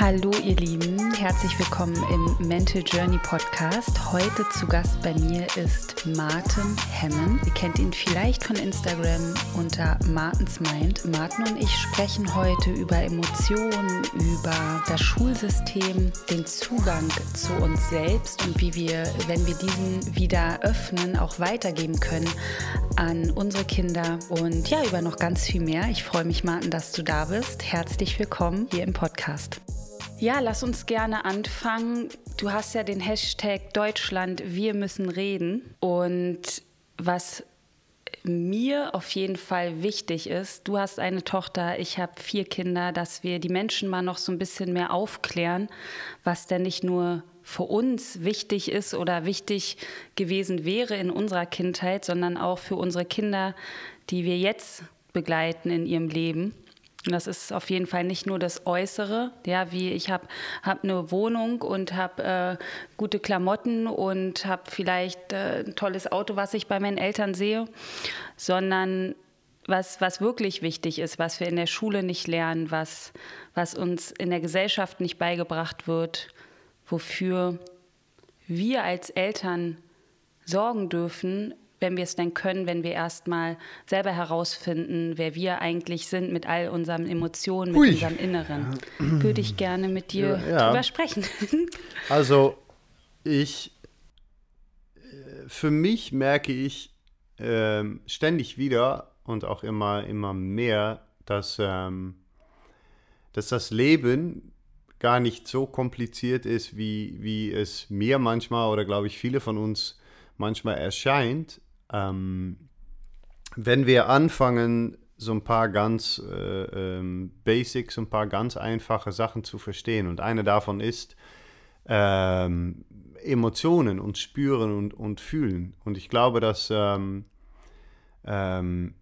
Hallo ihr Lieben, herzlich willkommen im Mental Journey Podcast. Heute zu Gast bei mir ist Martin Hemmen. Ihr kennt ihn vielleicht von Instagram unter Martins Mind. Martin und ich sprechen heute über Emotionen, über das Schulsystem, den Zugang zu uns selbst und wie wir, wenn wir diesen wieder öffnen, auch weitergeben können an unsere Kinder und ja, über noch ganz viel mehr. Ich freue mich, Martin, dass du da bist. Herzlich willkommen hier im Podcast. Ja, lass uns gerne anfangen. Du hast ja den Hashtag Deutschland, wir müssen reden. Und was mir auf jeden Fall wichtig ist, du hast eine Tochter, ich habe vier Kinder, dass wir die Menschen mal noch so ein bisschen mehr aufklären, was denn nicht nur für uns wichtig ist oder wichtig gewesen wäre in unserer Kindheit, sondern auch für unsere Kinder, die wir jetzt begleiten in ihrem Leben. Und das ist auf jeden Fall nicht nur das Äußere, ja, wie ich habe hab eine Wohnung und habe äh, gute Klamotten und habe vielleicht äh, ein tolles Auto, was ich bei meinen Eltern sehe, sondern was, was wirklich wichtig ist, was wir in der Schule nicht lernen, was, was uns in der Gesellschaft nicht beigebracht wird, wofür wir als Eltern sorgen dürfen, wenn wir es denn können, wenn wir erstmal selber herausfinden, wer wir eigentlich sind mit all unseren Emotionen, mit Ui. unserem Inneren. Würde ich gerne mit dir ja, ja. drüber sprechen. Also ich, für mich merke ich äh, ständig wieder und auch immer, immer mehr, dass, ähm, dass das Leben gar nicht so kompliziert ist, wie, wie es mir manchmal oder glaube ich viele von uns manchmal erscheint. Ähm, wenn wir anfangen, so ein paar ganz äh, ähm, Basics, ein paar ganz einfache Sachen zu verstehen. Und eine davon ist ähm, Emotionen und spüren und, und fühlen. Und ich glaube, dass ähm, ähm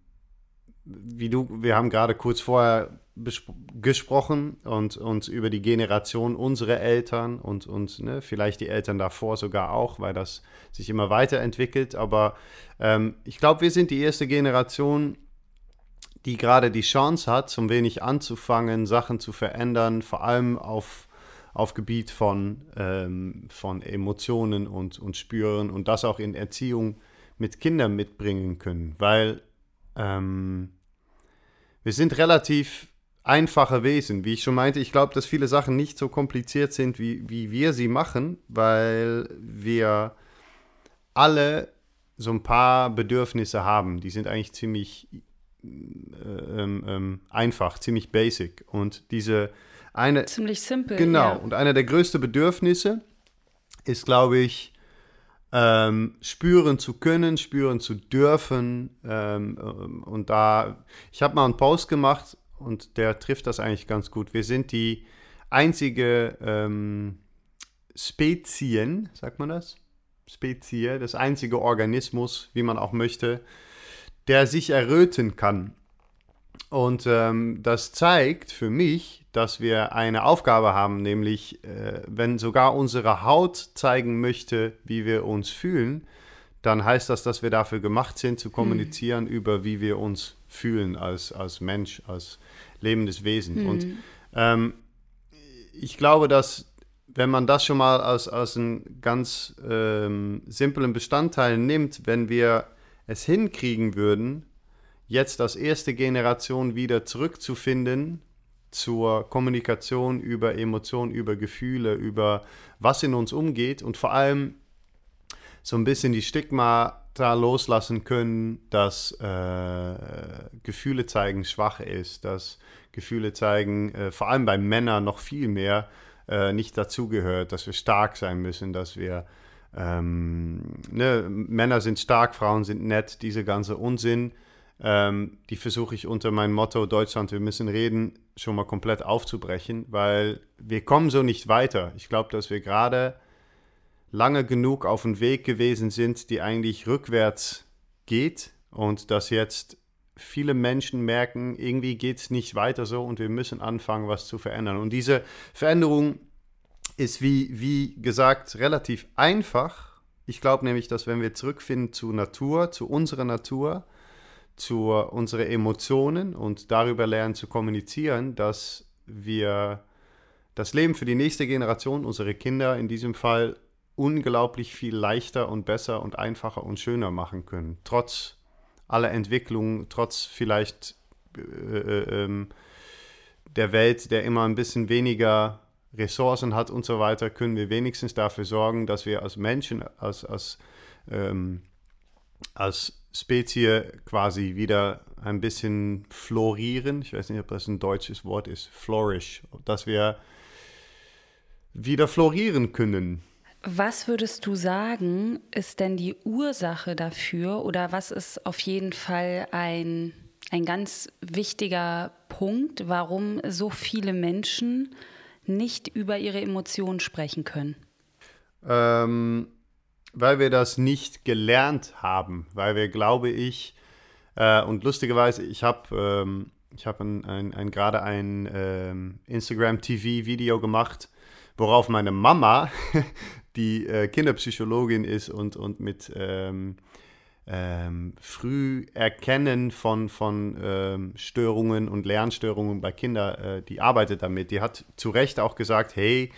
wie du, wir haben gerade kurz vorher gesprochen und uns über die Generation unserer Eltern und, und ne, vielleicht die Eltern davor sogar auch, weil das sich immer weiterentwickelt. Aber ähm, ich glaube, wir sind die erste Generation, die gerade die Chance hat, zum wenig anzufangen, Sachen zu verändern, vor allem auf, auf Gebiet von, ähm, von Emotionen und, und Spüren und das auch in Erziehung mit Kindern mitbringen können, weil ähm, wir sind relativ einfache Wesen. Wie ich schon meinte, ich glaube, dass viele Sachen nicht so kompliziert sind, wie, wie wir sie machen, weil wir alle so ein paar Bedürfnisse haben. Die sind eigentlich ziemlich äh, ähm, ähm, einfach, ziemlich basic. Und diese eine. Ziemlich simpel. Genau. Ja. Und einer der größten Bedürfnisse ist, glaube ich, ähm, spüren zu können, spüren zu dürfen. Ähm, ähm und da, ich habe mal einen Post gemacht und der trifft das eigentlich ganz gut. Wir sind die einzige ähm, Spezien, sagt man das? Spezie, das einzige Organismus, wie man auch möchte, der sich erröten kann. Und ähm, das zeigt für mich, dass wir eine Aufgabe haben, nämlich äh, wenn sogar unsere Haut zeigen möchte, wie wir uns fühlen, dann heißt das, dass wir dafür gemacht sind, zu kommunizieren hm. über, wie wir uns fühlen als, als Mensch, als lebendes Wesen. Hm. Und ähm, ich glaube, dass wenn man das schon mal als, als einen ganz ähm, simplen Bestandteil nimmt, wenn wir es hinkriegen würden, jetzt als erste Generation wieder zurückzufinden zur Kommunikation über Emotionen, über Gefühle, über was in uns umgeht und vor allem so ein bisschen die Stigma da loslassen können, dass äh, Gefühle zeigen schwach ist, dass Gefühle zeigen, äh, vor allem bei Männern noch viel mehr, äh, nicht dazugehört, dass wir stark sein müssen, dass wir ähm, ne, Männer sind stark, Frauen sind nett, diese ganze Unsinn, ähm, die versuche ich unter meinem Motto Deutschland, wir müssen reden, schon mal komplett aufzubrechen, weil wir kommen so nicht weiter. Ich glaube, dass wir gerade lange genug auf dem Weg gewesen sind, die eigentlich rückwärts geht und dass jetzt viele Menschen merken, irgendwie geht es nicht weiter so und wir müssen anfangen, was zu verändern. Und diese Veränderung ist, wie, wie gesagt, relativ einfach. Ich glaube nämlich, dass wenn wir zurückfinden zu Natur, zu unserer Natur, zu unseren Emotionen und darüber lernen zu kommunizieren, dass wir das Leben für die nächste Generation, unsere Kinder in diesem Fall, unglaublich viel leichter und besser und einfacher und schöner machen können. Trotz aller Entwicklungen, trotz vielleicht äh, äh, ähm, der Welt, der immer ein bisschen weniger Ressourcen hat und so weiter, können wir wenigstens dafür sorgen, dass wir als Menschen, als, als, ähm, als Spezie quasi wieder ein bisschen florieren. Ich weiß nicht, ob das ein deutsches Wort ist, flourish, dass wir wieder florieren können. Was würdest du sagen, ist denn die Ursache dafür oder was ist auf jeden Fall ein, ein ganz wichtiger Punkt, warum so viele Menschen nicht über ihre Emotionen sprechen können? Ähm, weil wir das nicht gelernt haben, weil wir, glaube ich, äh, und lustigerweise, ich habe ähm, hab ein, ein, ein, gerade ein ähm, Instagram-TV-Video gemacht, worauf meine Mama, die äh, Kinderpsychologin ist und, und mit ähm, ähm, Früherkennen von, von ähm, Störungen und Lernstörungen bei Kindern, äh, die arbeitet damit. Die hat zu Recht auch gesagt, hey,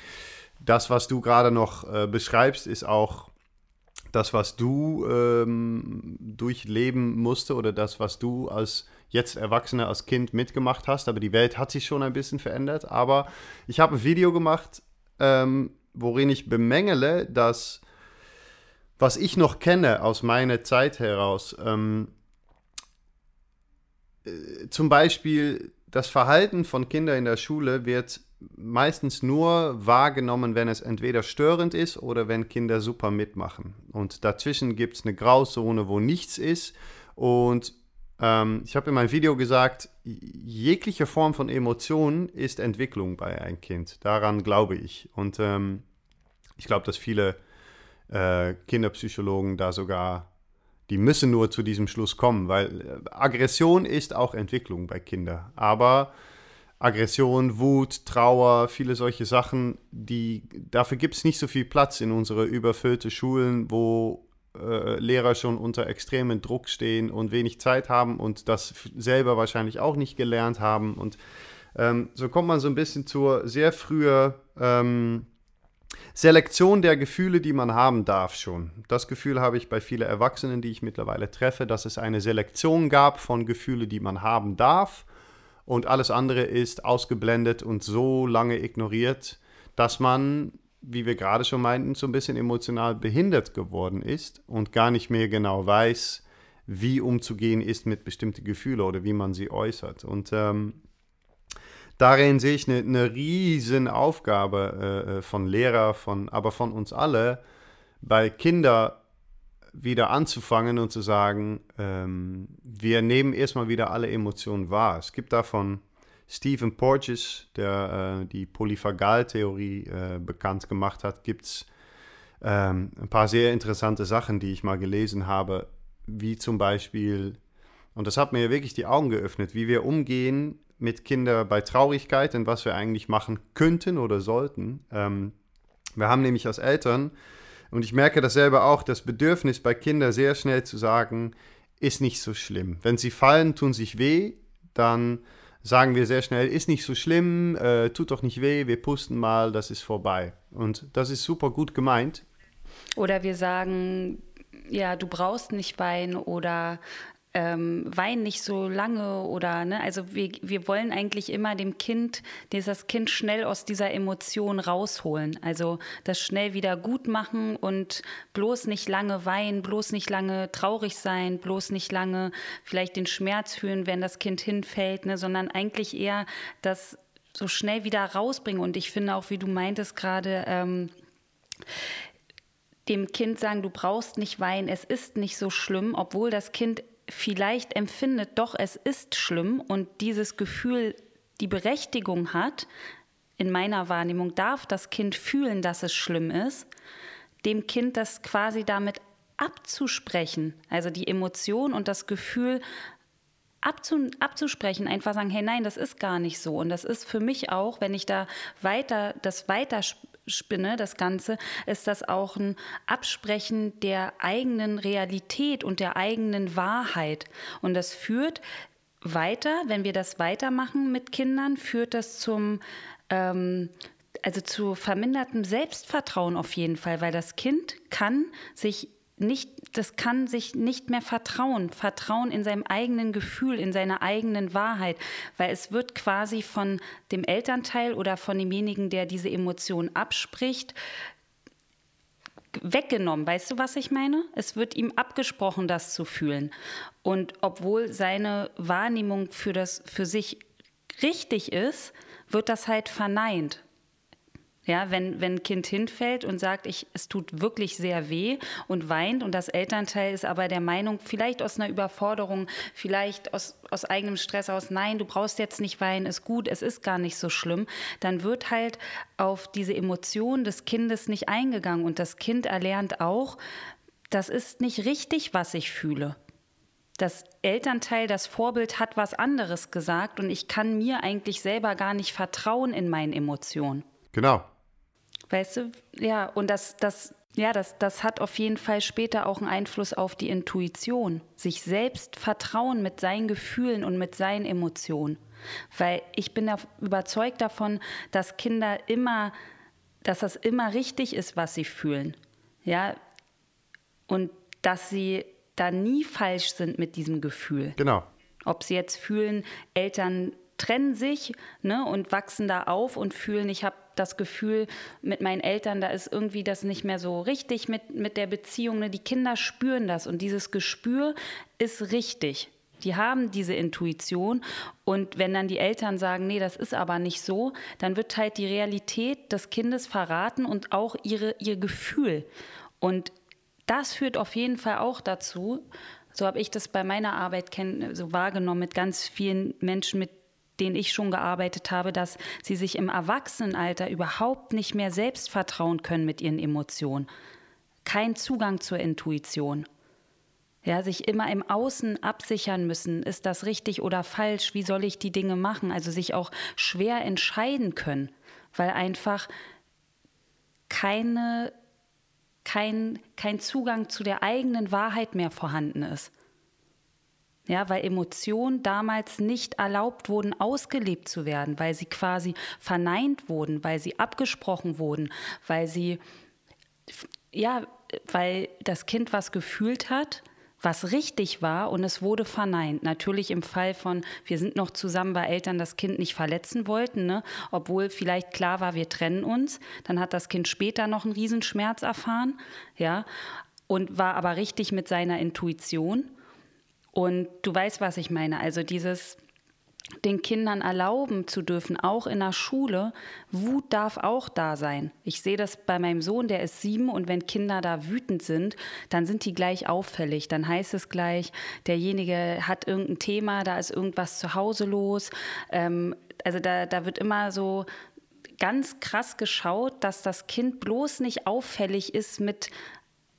das, was du gerade noch äh, beschreibst, ist auch das, was du ähm, durchleben musste oder das, was du als jetzt Erwachsener, als Kind mitgemacht hast. Aber die Welt hat sich schon ein bisschen verändert. Aber ich habe ein Video gemacht, ähm, worin ich bemängele, dass was ich noch kenne aus meiner Zeit heraus, ähm, äh, zum Beispiel das Verhalten von Kindern in der Schule wird meistens nur wahrgenommen, wenn es entweder störend ist oder wenn Kinder super mitmachen. Und dazwischen gibt es eine Grauzone, wo nichts ist. Und ähm, ich habe in meinem Video gesagt, jegliche Form von Emotionen ist Entwicklung bei einem Kind. Daran glaube ich. Und ähm, ich glaube, dass viele äh, Kinderpsychologen da sogar, die müssen nur zu diesem Schluss kommen, weil äh, Aggression ist auch Entwicklung bei Kindern. Aber Aggression, Wut, Trauer, viele solche Sachen, die, dafür gibt es nicht so viel Platz in unsere überfüllte Schulen, wo äh, Lehrer schon unter extremen Druck stehen und wenig Zeit haben und das selber wahrscheinlich auch nicht gelernt haben. Und ähm, so kommt man so ein bisschen zur sehr frühen ähm, Selektion der Gefühle, die man haben darf schon. Das Gefühl habe ich bei vielen Erwachsenen, die ich mittlerweile treffe, dass es eine Selektion gab von Gefühlen, die man haben darf und alles andere ist ausgeblendet und so lange ignoriert, dass man, wie wir gerade schon meinten, so ein bisschen emotional behindert geworden ist und gar nicht mehr genau weiß, wie umzugehen ist mit bestimmten Gefühlen oder wie man sie äußert. Und ähm, darin sehe ich eine, eine riesen Aufgabe äh, äh von Lehrer, von, aber von uns alle, bei Kindern wieder anzufangen und zu sagen, ähm, wir nehmen erstmal wieder alle Emotionen wahr. Es gibt davon Stephen Porges, der äh, die Polyphagaltheorie äh, bekannt gemacht hat, gibt es ähm, ein paar sehr interessante Sachen, die ich mal gelesen habe, wie zum Beispiel, und das hat mir wirklich die Augen geöffnet, wie wir umgehen mit Kindern bei Traurigkeit und was wir eigentlich machen könnten oder sollten. Ähm, wir haben nämlich als Eltern und ich merke das selber auch, das Bedürfnis bei Kindern sehr schnell zu sagen, ist nicht so schlimm. Wenn sie fallen, tun sich weh, dann sagen wir sehr schnell, ist nicht so schlimm, äh, tut doch nicht weh, wir pusten mal, das ist vorbei. Und das ist super gut gemeint. Oder wir sagen, ja, du brauchst nicht weinen oder ähm, wein nicht so lange oder, ne, also wir, wir wollen eigentlich immer dem Kind, dieses Kind schnell aus dieser Emotion rausholen. Also das schnell wieder gut machen und bloß nicht lange weinen, bloß nicht lange traurig sein, bloß nicht lange vielleicht den Schmerz fühlen, wenn das Kind hinfällt, ne, sondern eigentlich eher das so schnell wieder rausbringen. Und ich finde auch, wie du meintest gerade, ähm, dem Kind sagen, du brauchst nicht weinen, es ist nicht so schlimm, obwohl das Kind vielleicht empfindet, doch es ist schlimm und dieses Gefühl die Berechtigung hat, in meiner Wahrnehmung darf das Kind fühlen, dass es schlimm ist, dem Kind das quasi damit abzusprechen, also die Emotion und das Gefühl abzu, abzusprechen, einfach sagen, hey nein, das ist gar nicht so. Und das ist für mich auch, wenn ich da weiter, das weiter spinne, das Ganze, ist das auch ein Absprechen der eigenen Realität und der eigenen Wahrheit. Und das führt weiter, wenn wir das weitermachen mit Kindern, führt das zum, ähm, also zu vermindertem Selbstvertrauen auf jeden Fall, weil das Kind kann sich nicht, das kann sich nicht mehr vertrauen, vertrauen in seinem eigenen Gefühl, in seiner eigenen Wahrheit, weil es wird quasi von dem Elternteil oder von demjenigen, der diese Emotion abspricht, weggenommen. Weißt du, was ich meine? Es wird ihm abgesprochen, das zu fühlen. Und obwohl seine Wahrnehmung für, das, für sich richtig ist, wird das halt verneint. Ja, wenn, wenn ein Kind hinfällt und sagt, ich, es tut wirklich sehr weh und weint und das Elternteil ist aber der Meinung, vielleicht aus einer Überforderung, vielleicht aus, aus eigenem Stress aus, nein, du brauchst jetzt nicht weinen, ist gut, es ist gar nicht so schlimm, dann wird halt auf diese Emotion des Kindes nicht eingegangen und das Kind erlernt auch, das ist nicht richtig, was ich fühle. Das Elternteil, das Vorbild hat was anderes gesagt und ich kann mir eigentlich selber gar nicht vertrauen in meinen Emotionen. Genau. Weißt du, ja, und das, das, ja, das, das hat auf jeden Fall später auch einen Einfluss auf die Intuition. Sich selbst vertrauen mit seinen Gefühlen und mit seinen Emotionen. Weil ich bin da überzeugt davon, dass Kinder immer, dass das immer richtig ist, was sie fühlen. Ja, und dass sie da nie falsch sind mit diesem Gefühl. Genau. Ob sie jetzt fühlen, Eltern trennen sich ne, und wachsen da auf und fühlen, ich habe das Gefühl mit meinen Eltern, da ist irgendwie das nicht mehr so richtig mit, mit der Beziehung. Ne? Die Kinder spüren das und dieses Gespür ist richtig. Die haben diese Intuition und wenn dann die Eltern sagen, nee, das ist aber nicht so, dann wird halt die Realität des Kindes verraten und auch ihre, ihr Gefühl. Und das führt auf jeden Fall auch dazu, so habe ich das bei meiner Arbeit so wahrgenommen mit ganz vielen Menschen, mit denen ich schon gearbeitet habe, dass sie sich im Erwachsenenalter überhaupt nicht mehr selbst vertrauen können mit ihren Emotionen. Kein Zugang zur Intuition. Ja, sich immer im Außen absichern müssen, ist das richtig oder falsch, wie soll ich die Dinge machen, also sich auch schwer entscheiden können, weil einfach keine, kein, kein Zugang zu der eigenen Wahrheit mehr vorhanden ist. Ja, weil Emotionen damals nicht erlaubt wurden, ausgelebt zu werden, weil sie quasi verneint wurden, weil sie abgesprochen wurden, weil sie, ja, weil das Kind was gefühlt hat, was richtig war und es wurde verneint. Natürlich im Fall von, wir sind noch zusammen, weil Eltern das Kind nicht verletzen wollten, ne? obwohl vielleicht klar war, wir trennen uns. Dann hat das Kind später noch einen Riesenschmerz erfahren, ja, und war aber richtig mit seiner Intuition. Und du weißt, was ich meine. Also dieses den Kindern erlauben zu dürfen, auch in der Schule, Wut darf auch da sein. Ich sehe das bei meinem Sohn, der ist sieben und wenn Kinder da wütend sind, dann sind die gleich auffällig. Dann heißt es gleich, derjenige hat irgendein Thema, da ist irgendwas zu Hause los. Ähm, also da, da wird immer so ganz krass geschaut, dass das Kind bloß nicht auffällig ist mit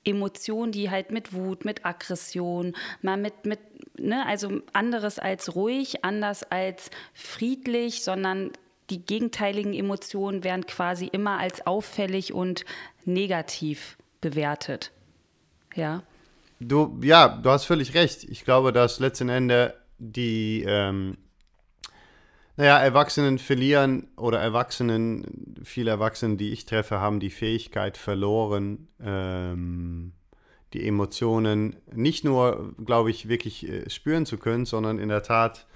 Emotionen, die halt mit Wut, mit Aggression, mal mit, mit, ne, also anderes als ruhig, anders als friedlich, sondern die gegenteiligen Emotionen werden quasi immer als auffällig und negativ bewertet. Ja. Du, ja, du hast völlig recht. Ich glaube, dass letzten Endes die, ähm, naja, Erwachsenen verlieren oder Erwachsenen, viele Erwachsene, die ich treffe, haben die Fähigkeit verloren, ähm, die Emotionen nicht nur, glaube ich, wirklich äh, spüren zu können, sondern in der Tat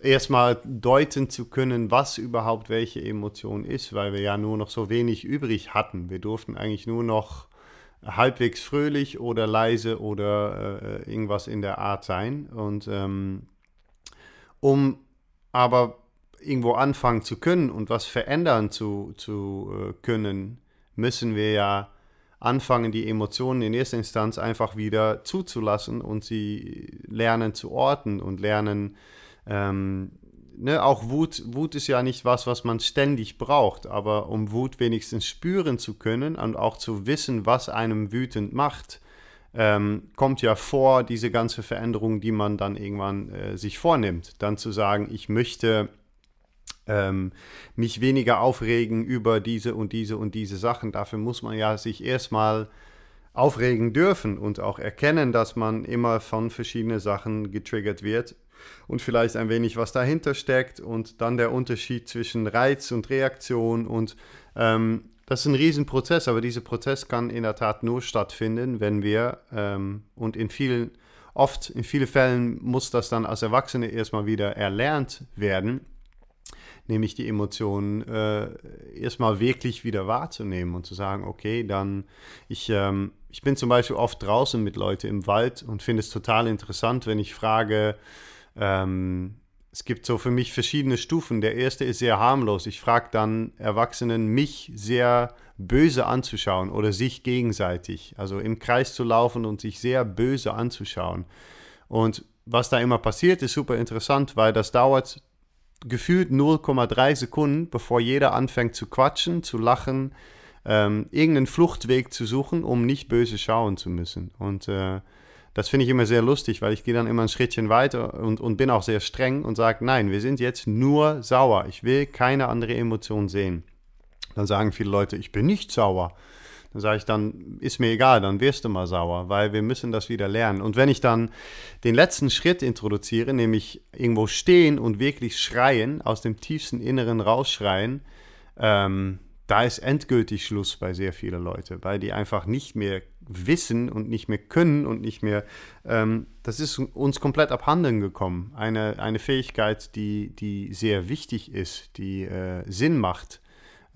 erstmal deuten zu können, was überhaupt welche Emotion ist, weil wir ja nur noch so wenig übrig hatten. Wir durften eigentlich nur noch halbwegs fröhlich oder leise oder äh, irgendwas in der Art sein. Und ähm, um aber irgendwo anfangen zu können und was verändern zu, zu äh, können, müssen wir ja anfangen, die Emotionen in erster Instanz einfach wieder zuzulassen und sie lernen zu orten und lernen, ähm, ne, auch Wut, Wut ist ja nicht was, was man ständig braucht, aber um Wut wenigstens spüren zu können und auch zu wissen, was einem wütend macht, ähm, kommt ja vor, diese ganze Veränderung, die man dann irgendwann äh, sich vornimmt. Dann zu sagen, ich möchte ähm, mich weniger aufregen über diese und diese und diese Sachen. Dafür muss man ja sich erstmal aufregen dürfen und auch erkennen, dass man immer von verschiedenen Sachen getriggert wird. und vielleicht ein wenig, was dahinter steckt und dann der Unterschied zwischen Reiz und Reaktion und ähm, das ist ein Riesenprozess, aber dieser Prozess kann in der Tat nur stattfinden, wenn wir ähm, und in vielen, oft in vielen Fällen muss das dann als Erwachsene erstmal wieder erlernt werden, nämlich die Emotionen äh, erstmal wirklich wieder wahrzunehmen und zu sagen, okay, dann ich, ähm, ich bin zum Beispiel oft draußen mit Leuten im Wald und finde es total interessant, wenn ich frage, ähm, es gibt so für mich verschiedene Stufen. Der erste ist sehr harmlos. Ich frage dann Erwachsenen, mich sehr böse anzuschauen oder sich gegenseitig. Also im Kreis zu laufen und sich sehr böse anzuschauen. Und was da immer passiert, ist super interessant, weil das dauert gefühlt 0,3 Sekunden, bevor jeder anfängt zu quatschen, zu lachen, ähm, irgendeinen Fluchtweg zu suchen, um nicht böse schauen zu müssen. Und äh, das finde ich immer sehr lustig, weil ich gehe dann immer ein Schrittchen weiter und, und bin auch sehr streng und sage, nein, wir sind jetzt nur sauer. Ich will keine andere Emotion sehen. Dann sagen viele Leute, ich bin nicht sauer. Dann sage ich, dann ist mir egal, dann wirst du mal sauer, weil wir müssen das wieder lernen. Und wenn ich dann den letzten Schritt introduziere, nämlich irgendwo stehen und wirklich schreien, aus dem tiefsten Inneren rausschreien, ähm, da ist endgültig Schluss bei sehr vielen Leuten, weil die einfach nicht mehr wissen und nicht mehr können und nicht mehr, ähm, das ist uns komplett abhanden gekommen. Eine, eine Fähigkeit, die, die sehr wichtig ist, die äh, Sinn macht.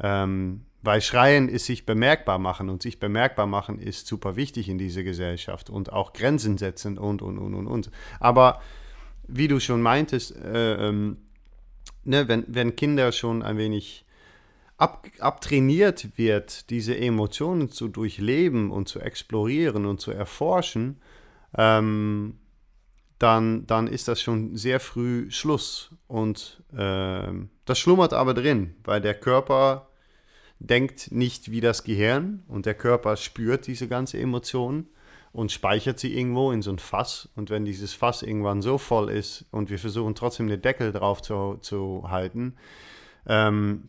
Ähm, weil Schreien ist sich bemerkbar machen und sich bemerkbar machen ist super wichtig in dieser Gesellschaft und auch Grenzen setzen und, und, und, und, und. Aber wie du schon meintest, äh, ähm, ne, wenn, wenn Kinder schon ein wenig ab, abtrainiert wird, diese Emotionen zu durchleben und zu explorieren und zu erforschen, ähm, dann, dann ist das schon sehr früh Schluss. Und äh, das schlummert aber drin, weil der Körper denkt nicht wie das Gehirn und der Körper spürt diese ganze Emotion und speichert sie irgendwo in so ein Fass. Und wenn dieses Fass irgendwann so voll ist und wir versuchen trotzdem den Deckel drauf zu, zu halten, ähm,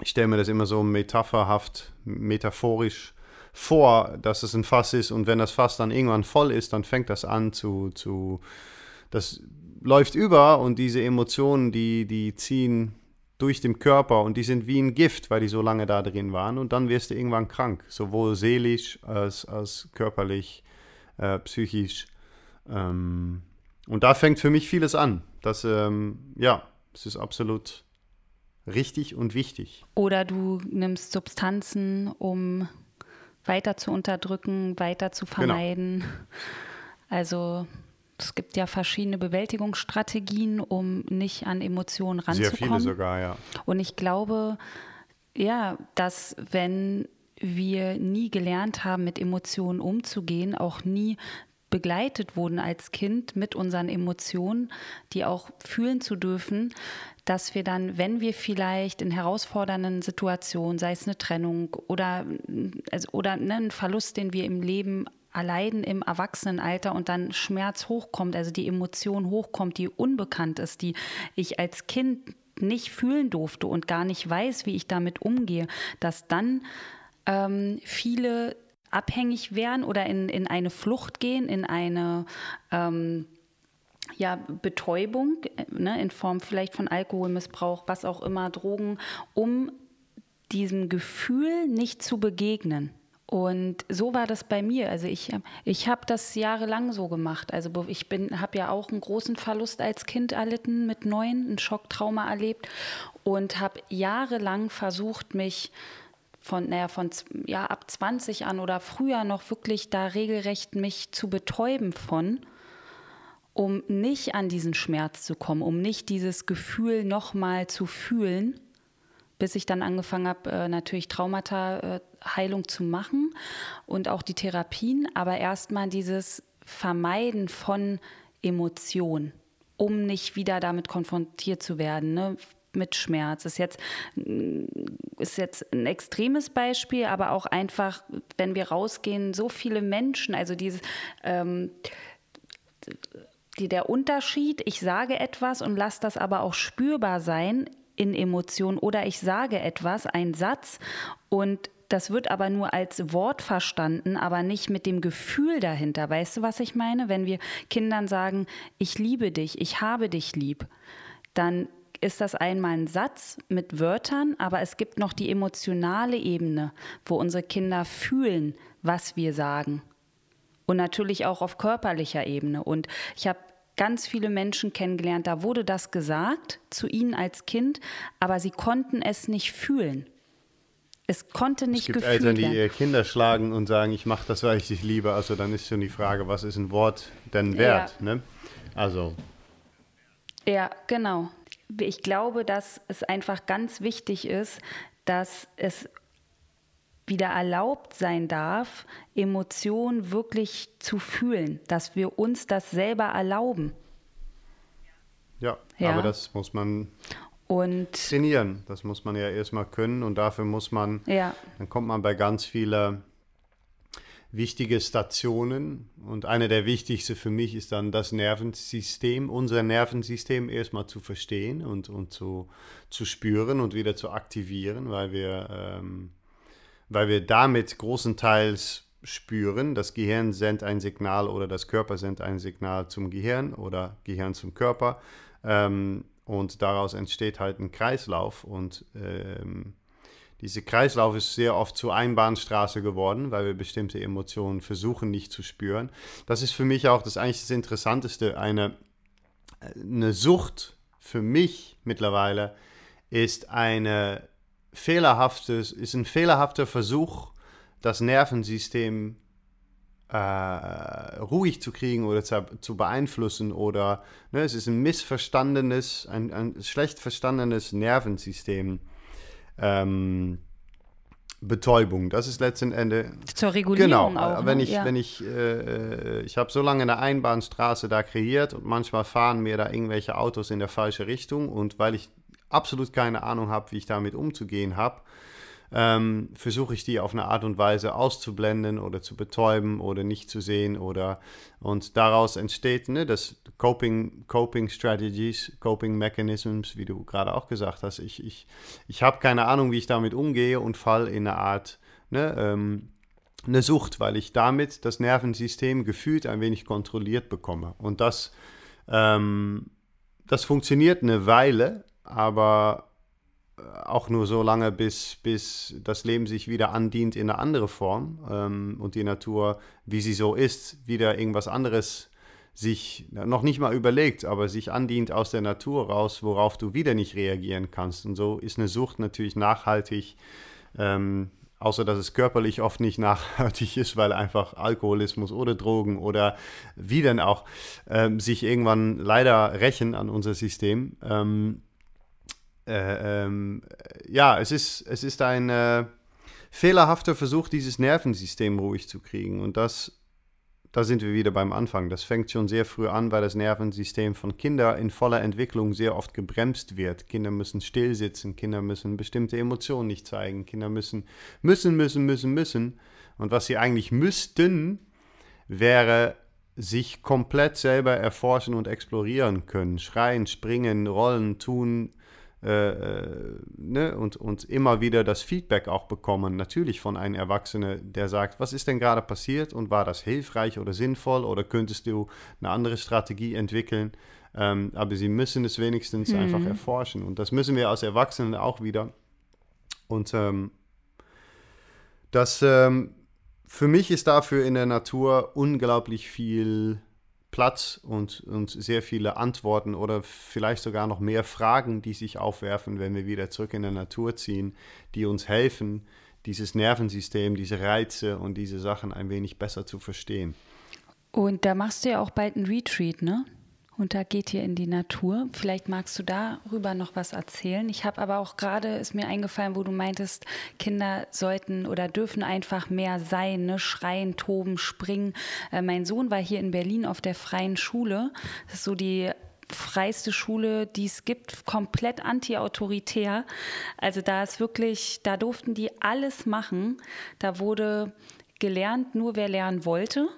ich stelle mir das immer so metapherhaft, metaphorisch vor, dass es ein Fass ist und wenn das Fass dann irgendwann voll ist, dann fängt das an zu, zu das läuft über und diese Emotionen, die, die ziehen durch den Körper und die sind wie ein Gift, weil die so lange da drin waren und dann wirst du irgendwann krank, sowohl seelisch als, als körperlich, äh, psychisch. Ähm, und da fängt für mich vieles an. Das, ähm, ja, es ist absolut richtig und wichtig. Oder du nimmst Substanzen, um weiter zu unterdrücken, weiter zu genau. vermeiden. Genau. Also es gibt ja verschiedene Bewältigungsstrategien, um nicht an Emotionen ranzukommen. Sehr viele sogar, ja. Und ich glaube, ja, dass wenn wir nie gelernt haben, mit Emotionen umzugehen, auch nie begleitet wurden als Kind mit unseren Emotionen, die auch fühlen zu dürfen, dass wir dann, wenn wir vielleicht in herausfordernden Situationen, sei es eine Trennung oder, also, oder ne, Verlust, den wir im Leben erleiden im Erwachsenenalter und dann Schmerz hochkommt, also die Emotion hochkommt, die unbekannt ist, die ich als Kind nicht fühlen durfte und gar nicht weiß, wie ich damit umgehe, dass dann ähm, viele abhängig werden oder in, in eine Flucht gehen, in eine ähm, ja, Betäubung ne, in Form vielleicht von Alkoholmissbrauch, was auch immer, Drogen, um diesem Gefühl nicht zu begegnen. Und so war das bei mir. Also ich, ich habe das jahrelang so gemacht. Also ich habe ja auch einen großen Verlust als Kind erlitten mit neun, ein Schocktrauma erlebt und habe jahrelang versucht, mich von, naja, von ja, ab 20 an oder früher noch wirklich da regelrecht mich zu betäuben von um nicht an diesen Schmerz zu kommen, um nicht dieses Gefühl nochmal zu fühlen, bis ich dann angefangen habe, äh, natürlich Traumata-Heilung äh, zu machen und auch die Therapien, aber erstmal dieses Vermeiden von Emotionen, um nicht wieder damit konfrontiert zu werden. Ne? mit Schmerz. Ist jetzt, ist jetzt ein extremes Beispiel, aber auch einfach, wenn wir rausgehen, so viele Menschen, also dieses ähm, die, der Unterschied, ich sage etwas und lasse das aber auch spürbar sein in Emotionen oder ich sage etwas, ein Satz und das wird aber nur als Wort verstanden, aber nicht mit dem Gefühl dahinter. Weißt du, was ich meine? Wenn wir Kindern sagen, ich liebe dich, ich habe dich lieb, dann ist das einmal ein Satz mit Wörtern, aber es gibt noch die emotionale Ebene, wo unsere Kinder fühlen, was wir sagen. Und natürlich auch auf körperlicher Ebene. Und ich habe ganz viele Menschen kennengelernt, da wurde das gesagt zu ihnen als Kind, aber sie konnten es nicht fühlen. Es konnte nicht gefühlt werden. Es gibt Eltern, die ihre Kinder schlagen und sagen, ich mache das, weil ich dich liebe. Also dann ist schon die Frage, was ist ein Wort denn wert? Ja. Ne? Also. Ja, genau ich glaube, dass es einfach ganz wichtig ist, dass es wieder erlaubt sein darf, Emotionen wirklich zu fühlen, dass wir uns das selber erlauben. Ja, ja. aber das muss man und trainieren. Das muss man ja erstmal können und dafür muss man, ja. dann kommt man bei ganz vielen wichtige Stationen und eine der wichtigsten für mich ist dann das Nervensystem, unser Nervensystem erstmal zu verstehen und, und zu, zu spüren und wieder zu aktivieren, weil wir, ähm, weil wir damit großenteils spüren, das Gehirn sendet ein Signal oder das Körper sendet ein Signal zum Gehirn oder Gehirn zum Körper ähm, und daraus entsteht halt ein Kreislauf und ähm, dieser Kreislauf ist sehr oft zur Einbahnstraße geworden, weil wir bestimmte Emotionen versuchen nicht zu spüren. Das ist für mich auch das eigentlich das Interessanteste. Eine, eine Sucht für mich mittlerweile ist eine fehlerhaftes, ist ein fehlerhafter Versuch, das Nervensystem äh, ruhig zu kriegen oder zu, zu beeinflussen oder ne, es ist ein missverstandenes, ein, ein schlecht verstandenes Nervensystem ähm, Betäubung. Das ist letzten Endes. Zur Regulierung genau, auch. Wenn ne? ich, ja. wenn ich, äh, ich habe so lange eine Einbahnstraße da kreiert und manchmal fahren mir da irgendwelche Autos in der falsche Richtung und weil ich absolut keine Ahnung habe, wie ich damit umzugehen habe, ähm, versuche ich die auf eine Art und Weise auszublenden oder zu betäuben oder nicht zu sehen oder und daraus entsteht ne, das Coping, Coping Strategies, Coping Mechanisms, wie du gerade auch gesagt hast. Ich, ich, ich habe keine Ahnung, wie ich damit umgehe und fall in eine Art ne, ähm, eine Sucht, weil ich damit das Nervensystem gefühlt ein wenig kontrolliert bekomme. Und das, ähm, das funktioniert eine Weile, aber auch nur so lange, bis, bis das Leben sich wieder andient in eine andere Form ähm, und die Natur, wie sie so ist, wieder irgendwas anderes sich noch nicht mal überlegt, aber sich andient aus der Natur raus, worauf du wieder nicht reagieren kannst. Und so ist eine Sucht natürlich nachhaltig, ähm, außer dass es körperlich oft nicht nachhaltig ist, weil einfach Alkoholismus oder Drogen oder wie denn auch ähm, sich irgendwann leider rächen an unser System. Ähm, äh, ähm, ja, es ist, es ist ein äh, fehlerhafter Versuch, dieses Nervensystem ruhig zu kriegen. Und das, da sind wir wieder beim Anfang. Das fängt schon sehr früh an, weil das Nervensystem von Kindern in voller Entwicklung sehr oft gebremst wird. Kinder müssen still sitzen, Kinder müssen bestimmte Emotionen nicht zeigen, Kinder müssen, müssen, müssen, müssen, müssen. Und was sie eigentlich müssten, wäre sich komplett selber erforschen und explorieren können. Schreien, springen, rollen, tun, ne, und, und immer wieder das Feedback auch bekommen, natürlich von einem Erwachsenen, der sagt, was ist denn gerade passiert und war das hilfreich oder sinnvoll oder könntest du eine andere Strategie entwickeln? Ähm, aber sie müssen es wenigstens mhm. einfach erforschen und das müssen wir als Erwachsene auch wieder. Und ähm, das, ähm, für mich ist dafür in der Natur unglaublich viel Platz und, und sehr viele Antworten oder vielleicht sogar noch mehr Fragen, die sich aufwerfen, wenn wir wieder zurück in der Natur ziehen, die uns helfen, dieses Nervensystem, diese Reize und diese Sachen ein wenig besser zu verstehen. Und da machst du ja auch bald ein Retreat, ne? Und da geht ihr in die Natur. Vielleicht magst du darüber noch was erzählen. Ich habe aber auch gerade, ist mir eingefallen, wo du meintest, Kinder sollten oder dürfen einfach mehr sein, ne? schreien, toben, springen. Äh, mein Sohn war hier in Berlin auf der freien Schule. Das ist so die freiste Schule, die es gibt, komplett anti-autoritär. Also da ist wirklich, da durften die alles machen. Da wurde gelernt, nur wer lernen wollte.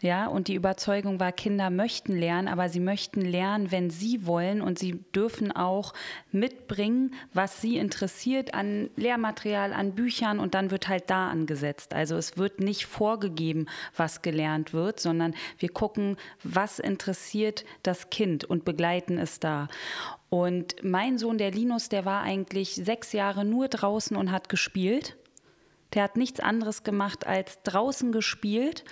Ja, und die Überzeugung war, Kinder möchten lernen, aber sie möchten lernen, wenn sie wollen und sie dürfen auch mitbringen, was sie interessiert an Lehrmaterial, an Büchern und dann wird halt da angesetzt. Also es wird nicht vorgegeben, was gelernt wird, sondern wir gucken, was interessiert das Kind und begleiten es da. Und mein Sohn, der Linus, der war eigentlich sechs Jahre nur draußen und hat gespielt. Der hat nichts anderes gemacht als draußen gespielt.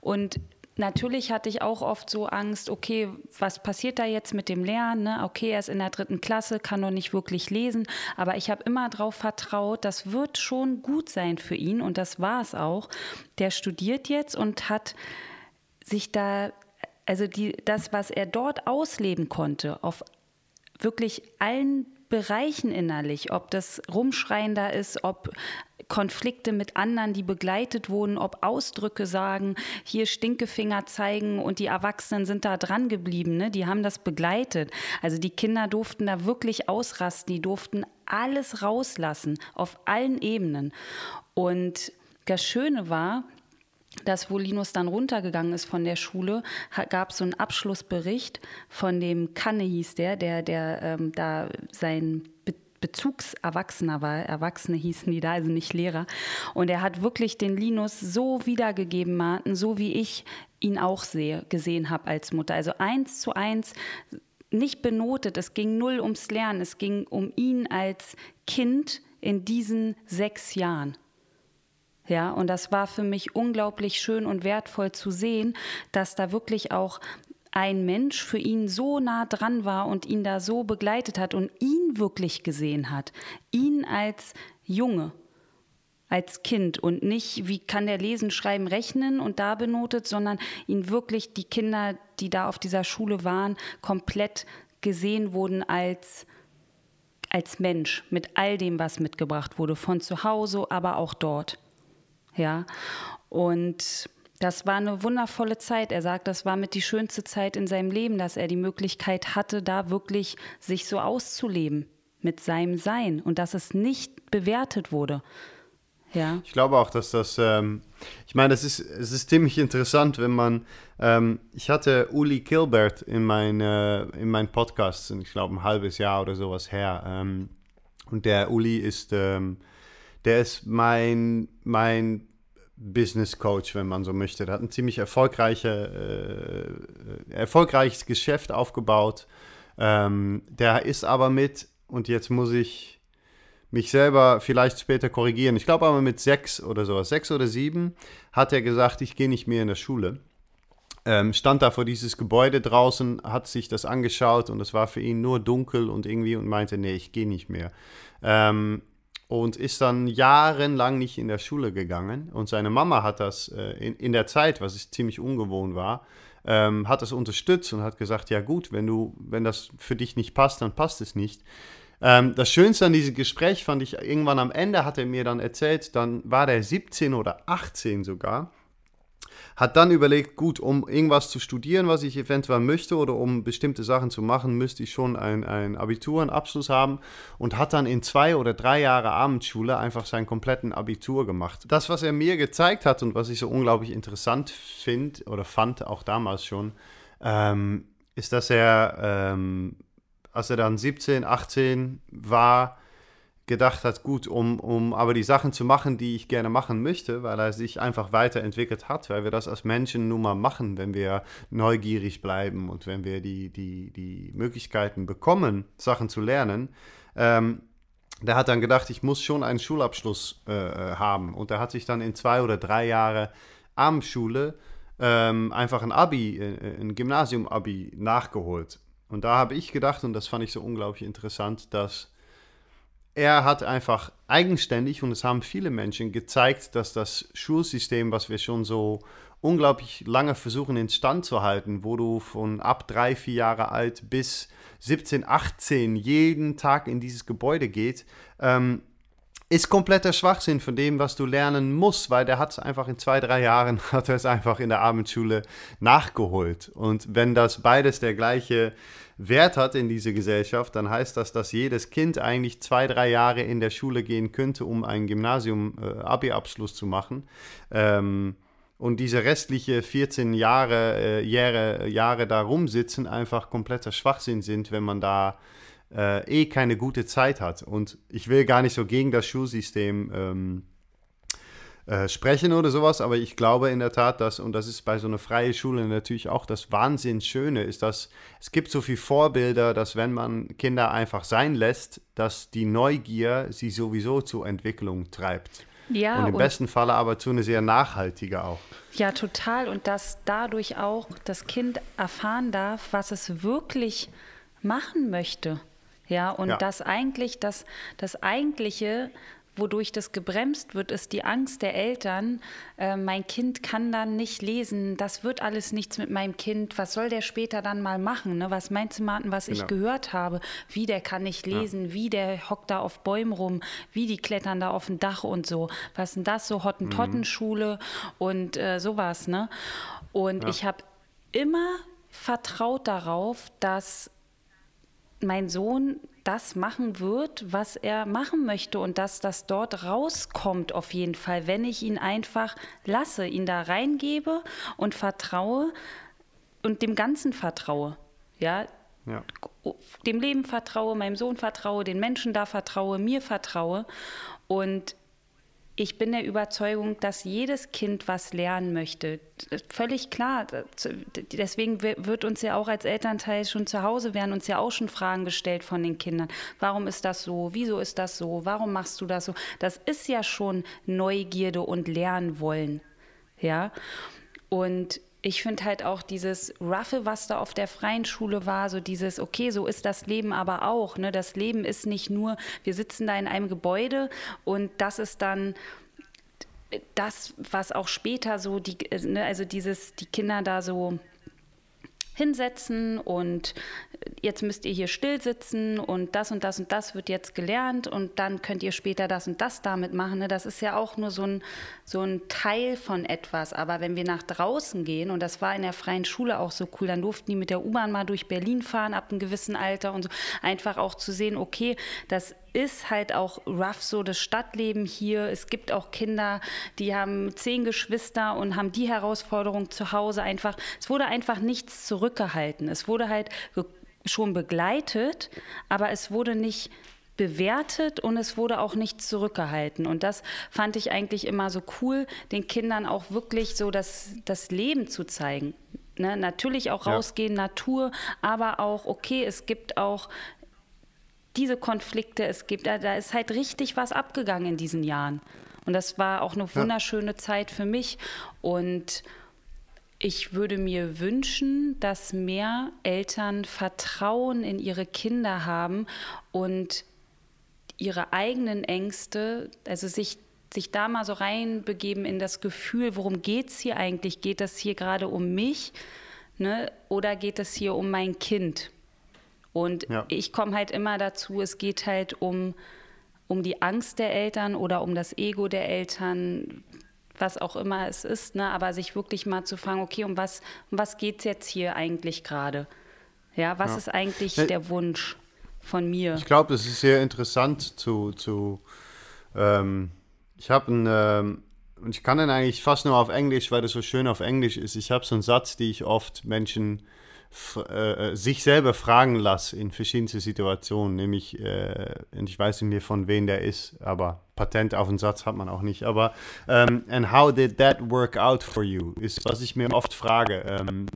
Und natürlich hatte ich auch oft so Angst, okay, was passiert da jetzt mit dem Lernen? Ne? Okay, er ist in der dritten Klasse, kann noch nicht wirklich lesen, aber ich habe immer darauf vertraut, das wird schon gut sein für ihn und das war es auch. Der studiert jetzt und hat sich da, also die, das, was er dort ausleben konnte, auf wirklich allen Bereichen innerlich, ob das Rumschreien da ist, ob Konflikte mit anderen, die begleitet wurden, ob Ausdrücke sagen, hier Stinkefinger zeigen und die Erwachsenen sind da dran geblieben, ne? die haben das begleitet. Also die Kinder durften da wirklich ausrasten, die durften alles rauslassen auf allen Ebenen. Und das Schöne war, dass wo Linus dann runtergegangen ist von der Schule, gab es so einen Abschlussbericht von dem Kanne hieß der, der, der ähm, da sein Bezugserwachsener war. Erwachsene hießen die da, also nicht Lehrer. Und er hat wirklich den Linus so wiedergegeben, Martin, so wie ich ihn auch sehe, gesehen habe als Mutter. Also eins zu eins nicht benotet. Es ging null ums Lernen. Es ging um ihn als Kind in diesen sechs Jahren. Ja, und das war für mich unglaublich schön und wertvoll zu sehen, dass da wirklich auch ein Mensch für ihn so nah dran war und ihn da so begleitet hat und ihn wirklich gesehen hat. Ihn als Junge, als Kind und nicht, wie kann der lesen, schreiben, rechnen und da benotet, sondern ihn wirklich, die Kinder, die da auf dieser Schule waren, komplett gesehen wurden als, als Mensch mit all dem, was mitgebracht wurde, von zu Hause, aber auch dort. Ja, und das war eine wundervolle Zeit. Er sagt, das war mit die schönste Zeit in seinem Leben, dass er die Möglichkeit hatte, da wirklich sich so auszuleben mit seinem Sein und dass es nicht bewertet wurde. Ja. Ich glaube auch, dass das, ähm, ich meine, es ist, es ist ziemlich interessant, wenn man, ähm, ich hatte Uli Kilbert in mein, äh, in mein Podcast, ich glaube ein halbes Jahr oder sowas her. Ähm, und der Uli ist, ähm, der ist mein, mein Business Coach, wenn man so möchte. Der hat ein ziemlich erfolgreiche, äh, erfolgreiches Geschäft aufgebaut. Ähm, der ist aber mit, und jetzt muss ich mich selber vielleicht später korrigieren, ich glaube aber mit sechs oder sowas, sechs oder sieben, hat er gesagt, ich gehe nicht mehr in der Schule. Ähm, stand da vor dieses Gebäude draußen, hat sich das angeschaut und es war für ihn nur dunkel und irgendwie und meinte, nee, ich gehe nicht mehr. Ähm, und ist dann jahrelang nicht in der Schule gegangen. Und seine Mama hat das äh, in, in der Zeit, was es ziemlich ungewohnt war, ähm, hat das unterstützt und hat gesagt, ja gut, wenn du, wenn das für dich nicht passt, dann passt es nicht. Ähm, das Schönste an diesem Gespräch fand ich irgendwann am Ende, hat er mir dann erzählt, dann war der 17 oder 18 sogar hat dann überlegt, gut, um irgendwas zu studieren, was ich eventuell möchte oder um bestimmte Sachen zu machen, müsste ich schon ein, ein Abitur, einen Abschluss haben und hat dann in zwei oder drei Jahre Abendschule einfach seinen kompletten Abitur gemacht. Das, was er mir gezeigt hat und was ich so unglaublich interessant finde oder fand auch damals schon, ähm, ist, dass er, ähm, als er dann 17, 18 war, gedacht hat, gut, um, um aber die Sachen zu machen, die ich gerne machen möchte, weil er sich einfach weiterentwickelt hat, weil wir das als Menschen nun mal machen, wenn wir neugierig bleiben und wenn wir die, die, die Möglichkeiten bekommen, Sachen zu lernen. Ähm, der hat dann gedacht, ich muss schon einen Schulabschluss äh, äh haben. Und er hat sich dann in zwei oder drei Jahre Abendschule ähm, einfach ein Abi, äh, ein Gymnasium-Abi nachgeholt. Und da habe ich gedacht, und das fand ich so unglaublich interessant, dass er hat einfach eigenständig, und es haben viele Menschen gezeigt, dass das Schulsystem, was wir schon so unglaublich lange versuchen instand zu halten, wo du von ab drei, vier Jahre alt bis 17, 18 jeden Tag in dieses Gebäude geht, ähm, ist kompletter Schwachsinn von dem, was du lernen musst, weil der hat es einfach in zwei, drei Jahren, hat er es einfach in der Abendschule nachgeholt. Und wenn das beides der gleiche Wert hat in dieser Gesellschaft, dann heißt das, dass jedes Kind eigentlich zwei, drei Jahre in der Schule gehen könnte, um einen Gymnasium-Abi-Abschluss äh, zu machen. Ähm, und diese restliche 14 Jahre, äh, Jahre, Jahre da rumsitzen einfach kompletter Schwachsinn sind, wenn man da äh, eh keine gute Zeit hat. Und ich will gar nicht so gegen das Schulsystem ähm, äh, sprechen oder sowas, aber ich glaube in der Tat, dass, und das ist bei so einer freien Schule natürlich auch das Wahnsinns Schöne, ist, dass es gibt so viele Vorbilder, dass wenn man Kinder einfach sein lässt, dass die Neugier sie sowieso zur Entwicklung treibt. Ja, und im und besten Falle aber zu einer sehr nachhaltige auch. Ja, total. Und dass dadurch auch das Kind erfahren darf, was es wirklich machen möchte. Ja, und ja. dass eigentlich das, das Eigentliche wodurch das gebremst wird, ist die Angst der Eltern, äh, mein Kind kann dann nicht lesen, das wird alles nichts mit meinem Kind, was soll der später dann mal machen? Ne? Was meinst du, Martin, was genau. ich gehört habe? Wie der kann nicht lesen, ja. wie der hockt da auf Bäumen rum, wie die klettern da auf dem Dach und so. Was ist denn das, so Hottentottenschule mhm. und äh, sowas, ne? Und ja. ich habe immer vertraut darauf, dass mein Sohn das machen wird, was er machen möchte und dass das dort rauskommt auf jeden Fall, wenn ich ihn einfach lasse, ihn da reingebe und vertraue und dem Ganzen vertraue. Ja, ja. dem Leben vertraue, meinem Sohn vertraue, den Menschen da vertraue, mir vertraue und ich bin der Überzeugung, dass jedes Kind was lernen möchte. Völlig klar. Deswegen wird uns ja auch als Elternteil schon zu Hause werden uns ja auch schon Fragen gestellt von den Kindern. Warum ist das so? Wieso ist das so? Warum machst du das so? Das ist ja schon Neugierde und Lernen wollen. Ja. Und ich finde halt auch dieses Ruffe, was da auf der freien Schule war, so dieses, okay, so ist das Leben aber auch. Ne? Das Leben ist nicht nur, wir sitzen da in einem Gebäude und das ist dann das, was auch später so, die, ne, also dieses, die Kinder da so hinsetzen und jetzt müsst ihr hier still sitzen und das und das und das wird jetzt gelernt und dann könnt ihr später das und das damit machen. Ne? Das ist ja auch nur so ein, so ein Teil von etwas. Aber wenn wir nach draußen gehen, und das war in der freien Schule auch so cool, dann durften die mit der U-Bahn mal durch Berlin fahren ab einem gewissen Alter und so. Einfach auch zu sehen, okay, das ist halt auch rough so das Stadtleben hier. Es gibt auch Kinder, die haben zehn Geschwister und haben die Herausforderung zu Hause einfach. Es wurde einfach nichts zurückgehalten. Es wurde halt schon begleitet, aber es wurde nicht bewertet und es wurde auch nicht zurückgehalten. Und das fand ich eigentlich immer so cool, den Kindern auch wirklich so das, das Leben zu zeigen. Ne, natürlich auch rausgehen, ja. Natur, aber auch, okay, es gibt auch diese Konflikte, es gibt, da ist halt richtig was abgegangen in diesen Jahren. Und das war auch eine wunderschöne ja. Zeit für mich. Und ich würde mir wünschen, dass mehr Eltern Vertrauen in ihre Kinder haben und ihre eigenen Ängste, also sich, sich da mal so reinbegeben in das Gefühl, worum geht es hier eigentlich? Geht das hier gerade um mich ne? oder geht es hier um mein Kind? Und ja. ich komme halt immer dazu, es geht halt um, um die Angst der Eltern oder um das Ego der Eltern, was auch immer es ist, ne? aber sich wirklich mal zu fragen, okay, um was, um was geht es jetzt hier eigentlich gerade? Ja, was ja. ist eigentlich der Wunsch von mir? Ich glaube, es ist sehr interessant zu, zu ähm, ich habe ein, ähm, und ich kann den eigentlich fast nur auf Englisch, weil das so schön auf Englisch ist. Ich habe so einen Satz, die ich oft Menschen äh, äh, sich selber fragen lasse in verschiedensten Situationen, nämlich, äh, ich weiß nicht mehr von wem der ist, aber Patent auf den Satz hat man auch nicht, aber ähm, and how did that work out for you, ist, was ich mir oft frage. Ähm,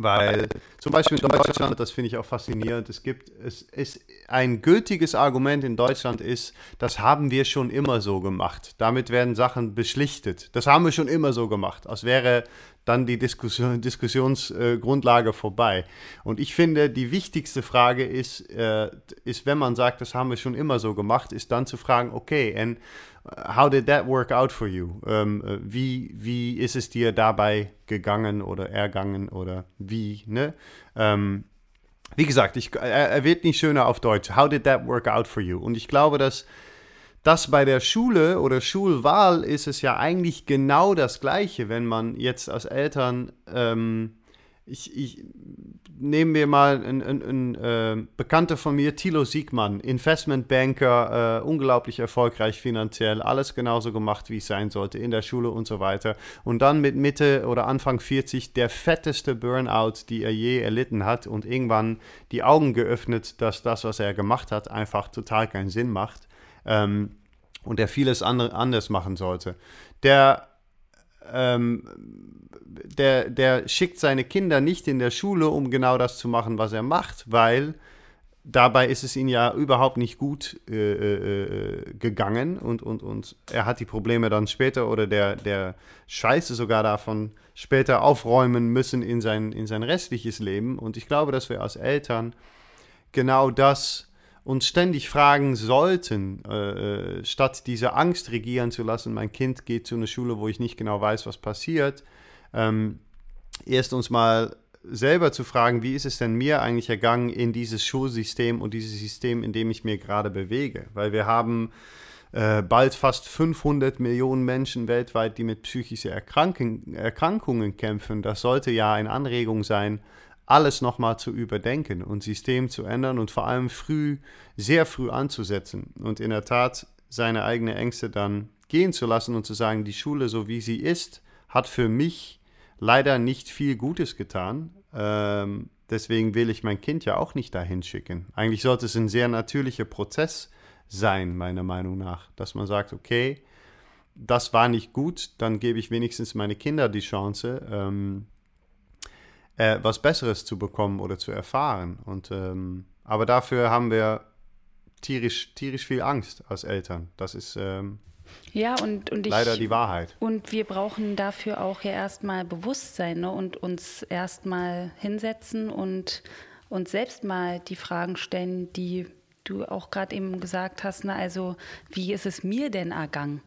weil zum Beispiel in Deutschland, das finde ich auch faszinierend, es gibt, es ist ein gültiges Argument in Deutschland ist, das haben wir schon immer so gemacht. Damit werden Sachen beschlichtet. Das haben wir schon immer so gemacht. Als wäre dann die Diskussion, Diskussionsgrundlage äh, vorbei. Und ich finde, die wichtigste Frage ist, äh, ist, wenn man sagt, das haben wir schon immer so gemacht, ist dann zu fragen, okay, and how did that work out for you? Ähm, äh, wie, wie ist es dir dabei gegangen oder ergangen oder wie, ne? Ähm, wie gesagt, ich, er, er wird nicht schöner auf Deutsch. How did that work out for you? Und ich glaube, dass das bei der Schule oder Schulwahl ist es ja eigentlich genau das Gleiche, wenn man jetzt als Eltern ähm, ich, ich nehmen wir mal einen, einen, einen äh, Bekannter von mir, Thilo Siegmann, Investmentbanker, äh, unglaublich erfolgreich finanziell, alles genauso gemacht, wie es sein sollte, in der Schule und so weiter. Und dann mit Mitte oder Anfang 40 der fetteste Burnout, die er je erlitten hat und irgendwann die Augen geöffnet, dass das, was er gemacht hat, einfach total keinen Sinn macht ähm, und er vieles anders machen sollte. Der ähm, der, der schickt seine Kinder nicht in der Schule, um genau das zu machen, was er macht, weil dabei ist es ihm ja überhaupt nicht gut äh, äh, gegangen und, und, und er hat die Probleme dann später oder der, der Scheiße sogar davon später aufräumen müssen in sein, in sein restliches Leben. Und ich glaube, dass wir als Eltern genau das uns ständig fragen sollten, äh, äh, statt diese Angst regieren zu lassen, mein Kind geht zu einer Schule, wo ich nicht genau weiß, was passiert, ähm, erst uns mal selber zu fragen, wie ist es denn mir eigentlich ergangen in dieses Schulsystem und dieses System, in dem ich mir gerade bewege? Weil wir haben äh, bald fast 500 Millionen Menschen weltweit, die mit psychischen Erkrankungen kämpfen. Das sollte ja eine Anregung sein, alles nochmal zu überdenken und System zu ändern und vor allem früh, sehr früh anzusetzen und in der Tat seine eigenen Ängste dann gehen zu lassen und zu sagen, die Schule, so wie sie ist, hat für mich leider nicht viel Gutes getan. Ähm, deswegen will ich mein Kind ja auch nicht dahin schicken. Eigentlich sollte es ein sehr natürlicher Prozess sein, meiner Meinung nach, dass man sagt, okay, das war nicht gut, dann gebe ich wenigstens meine Kinder die Chance, ähm, äh, was Besseres zu bekommen oder zu erfahren. Und, ähm, aber dafür haben wir tierisch, tierisch viel Angst als Eltern. Das ist ähm, ja, und, und ich, leider die Wahrheit. Und wir brauchen dafür auch ja erstmal Bewusstsein ne? und uns erstmal hinsetzen und uns selbst mal die Fragen stellen, die du auch gerade eben gesagt hast. Ne? Also, wie ist es mir denn ergangen?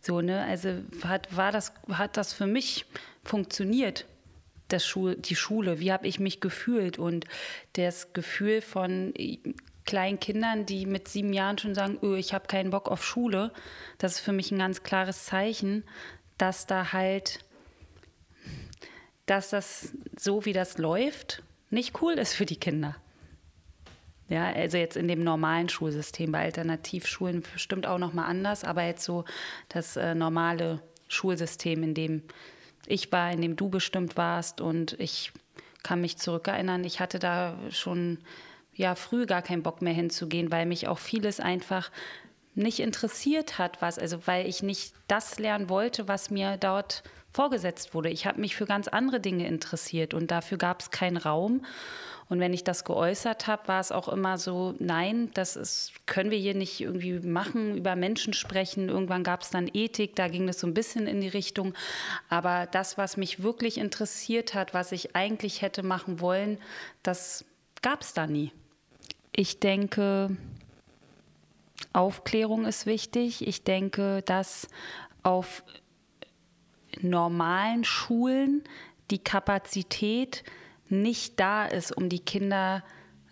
So, ne? Also hat, war das, hat das für mich funktioniert? Das Schul die Schule, wie habe ich mich gefühlt und das Gefühl von äh, kleinen Kindern, die mit sieben Jahren schon sagen, öh, ich habe keinen Bock auf Schule, das ist für mich ein ganz klares Zeichen, dass da halt, dass das so wie das läuft, nicht cool ist für die Kinder. Ja, also jetzt in dem normalen Schulsystem, bei Alternativschulen bestimmt auch nochmal anders, aber jetzt so das äh, normale Schulsystem, in dem ich war, in dem du bestimmt warst. Und ich kann mich zurückerinnern, ich hatte da schon ja früh gar keinen Bock mehr hinzugehen, weil mich auch vieles einfach nicht interessiert hat, was, also weil ich nicht das lernen wollte, was mir dort vorgesetzt wurde. Ich habe mich für ganz andere Dinge interessiert und dafür gab es keinen Raum. Und wenn ich das geäußert habe, war es auch immer so, nein, das ist, können wir hier nicht irgendwie machen, über Menschen sprechen. Irgendwann gab es dann Ethik, da ging es so ein bisschen in die Richtung. Aber das, was mich wirklich interessiert hat, was ich eigentlich hätte machen wollen, das gab es da nie. Ich denke, Aufklärung ist wichtig. Ich denke, dass auf normalen Schulen die Kapazität nicht da ist, um die Kinder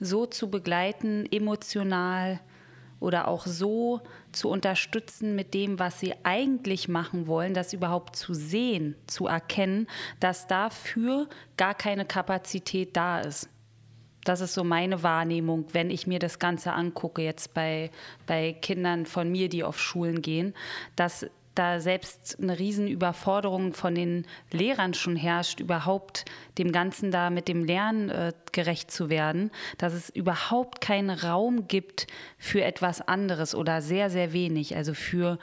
so zu begleiten, emotional oder auch so zu unterstützen mit dem, was sie eigentlich machen wollen, das überhaupt zu sehen, zu erkennen, dass dafür gar keine Kapazität da ist. Das ist so meine Wahrnehmung, wenn ich mir das Ganze angucke, jetzt bei, bei Kindern von mir, die auf Schulen gehen, dass da selbst eine Riesenüberforderung von den Lehrern schon herrscht, überhaupt dem Ganzen da mit dem Lernen äh, gerecht zu werden, dass es überhaupt keinen Raum gibt für etwas anderes oder sehr, sehr wenig, also für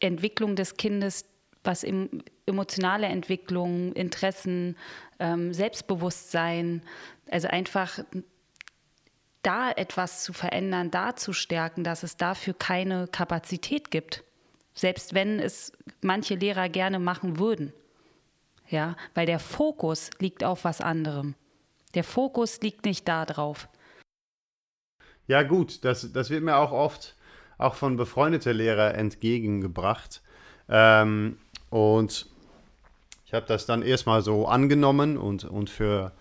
Entwicklung des Kindes, was im, emotionale Entwicklung, Interessen, ähm, Selbstbewusstsein, also einfach da etwas zu verändern, da zu stärken, dass es dafür keine Kapazität gibt. Selbst wenn es manche Lehrer gerne machen würden. Ja, weil der Fokus liegt auf was anderem. Der Fokus liegt nicht da drauf. Ja, gut, das, das wird mir auch oft auch von befreundeten Lehrern entgegengebracht. Ähm, und ich habe das dann erstmal so angenommen und, und für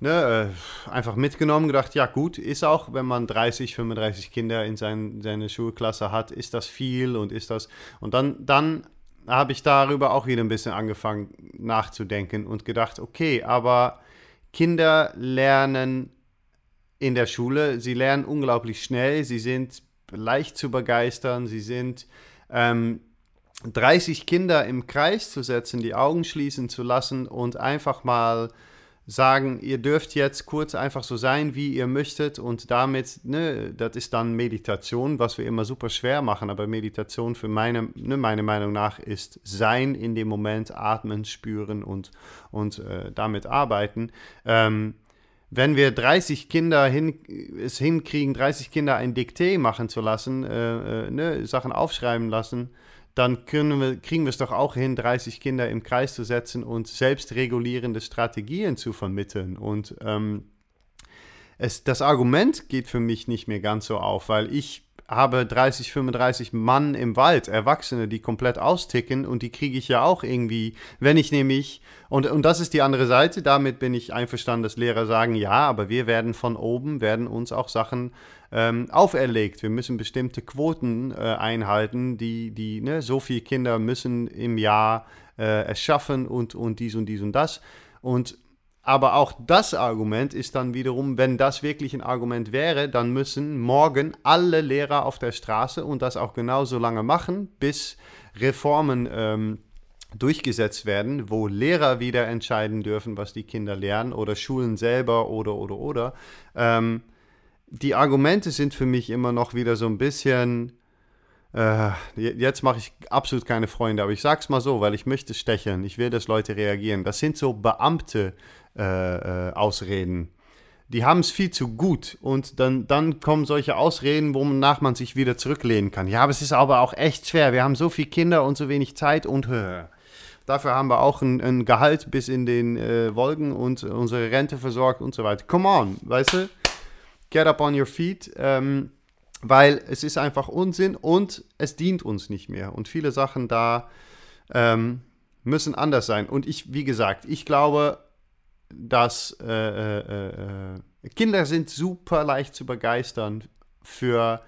ne, äh, einfach mitgenommen, gedacht, ja gut, ist auch, wenn man 30, 35 Kinder in sein, seine Schulklasse hat, ist das viel und ist das. Und dann, dann habe ich darüber auch wieder ein bisschen angefangen nachzudenken und gedacht, okay, aber Kinder lernen in der Schule, sie lernen unglaublich schnell, sie sind leicht zu begeistern, sie sind ähm, 30 Kinder im Kreis zu setzen, die Augen schließen zu lassen und einfach mal sagen, ihr dürft jetzt kurz einfach so sein, wie ihr möchtet und damit, ne, das ist dann Meditation, was wir immer super schwer machen, aber Meditation für meine, ne, meine Meinung nach ist sein in dem Moment, atmen, spüren und, und äh, damit arbeiten. Ähm, wenn wir 30 Kinder hin, es hinkriegen, 30 Kinder ein Diktee machen zu lassen, äh, äh, ne, Sachen aufschreiben lassen, dann wir, kriegen wir es doch auch hin, 30 Kinder im Kreis zu setzen und selbstregulierende Strategien zu vermitteln. Und ähm, es, das Argument geht für mich nicht mehr ganz so auf, weil ich habe 30, 35 Mann im Wald, Erwachsene, die komplett austicken und die kriege ich ja auch irgendwie, wenn ich nämlich, und, und das ist die andere Seite, damit bin ich einverstanden, dass Lehrer sagen, ja, aber wir werden von oben, werden uns auch Sachen ähm, auferlegt. Wir müssen bestimmte Quoten äh, einhalten, die, die ne, so viele Kinder müssen im Jahr äh, es und, und dies und dies und das. Und aber auch das Argument ist dann wiederum, wenn das wirklich ein Argument wäre, dann müssen morgen alle Lehrer auf der Straße und das auch genauso lange machen, bis Reformen ähm, durchgesetzt werden, wo Lehrer wieder entscheiden dürfen, was die Kinder lernen oder Schulen selber oder oder oder. Ähm, die Argumente sind für mich immer noch wieder so ein bisschen. Äh, jetzt mache ich absolut keine Freunde, aber ich sag's mal so, weil ich möchte stechen. Ich will, dass Leute reagieren. Das sind so Beamte äh, äh, Ausreden. Die haben es viel zu gut und dann, dann kommen solche Ausreden, wonach man sich wieder zurücklehnen kann. Ja, aber es ist aber auch echt schwer. Wir haben so viele Kinder und so wenig Zeit und äh, dafür haben wir auch ein, ein Gehalt bis in den äh, Wolken und unsere Rente versorgt und so weiter. Come on, weißt du? Get up on your feet. Ähm, weil es ist einfach Unsinn und es dient uns nicht mehr. Und viele Sachen da ähm, müssen anders sein. Und ich, wie gesagt, ich glaube, dass äh, äh, äh, Kinder sind super leicht zu begeistern für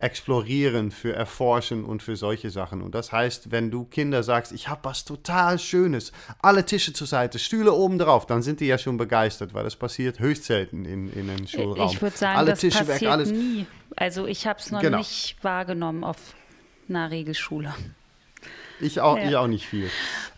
Explorieren, für Erforschen und für solche Sachen. Und das heißt, wenn du Kinder sagst, ich habe was total Schönes, alle Tische zur Seite, Stühle oben drauf, dann sind die ja schon begeistert, weil das passiert höchst selten in, in einem Schulraum. Ich würde sagen, alle das Tische passiert weg, alles. nie. Also ich habe es noch genau. nicht wahrgenommen auf einer Regelschule. Ich auch, ja. ich auch nicht viel.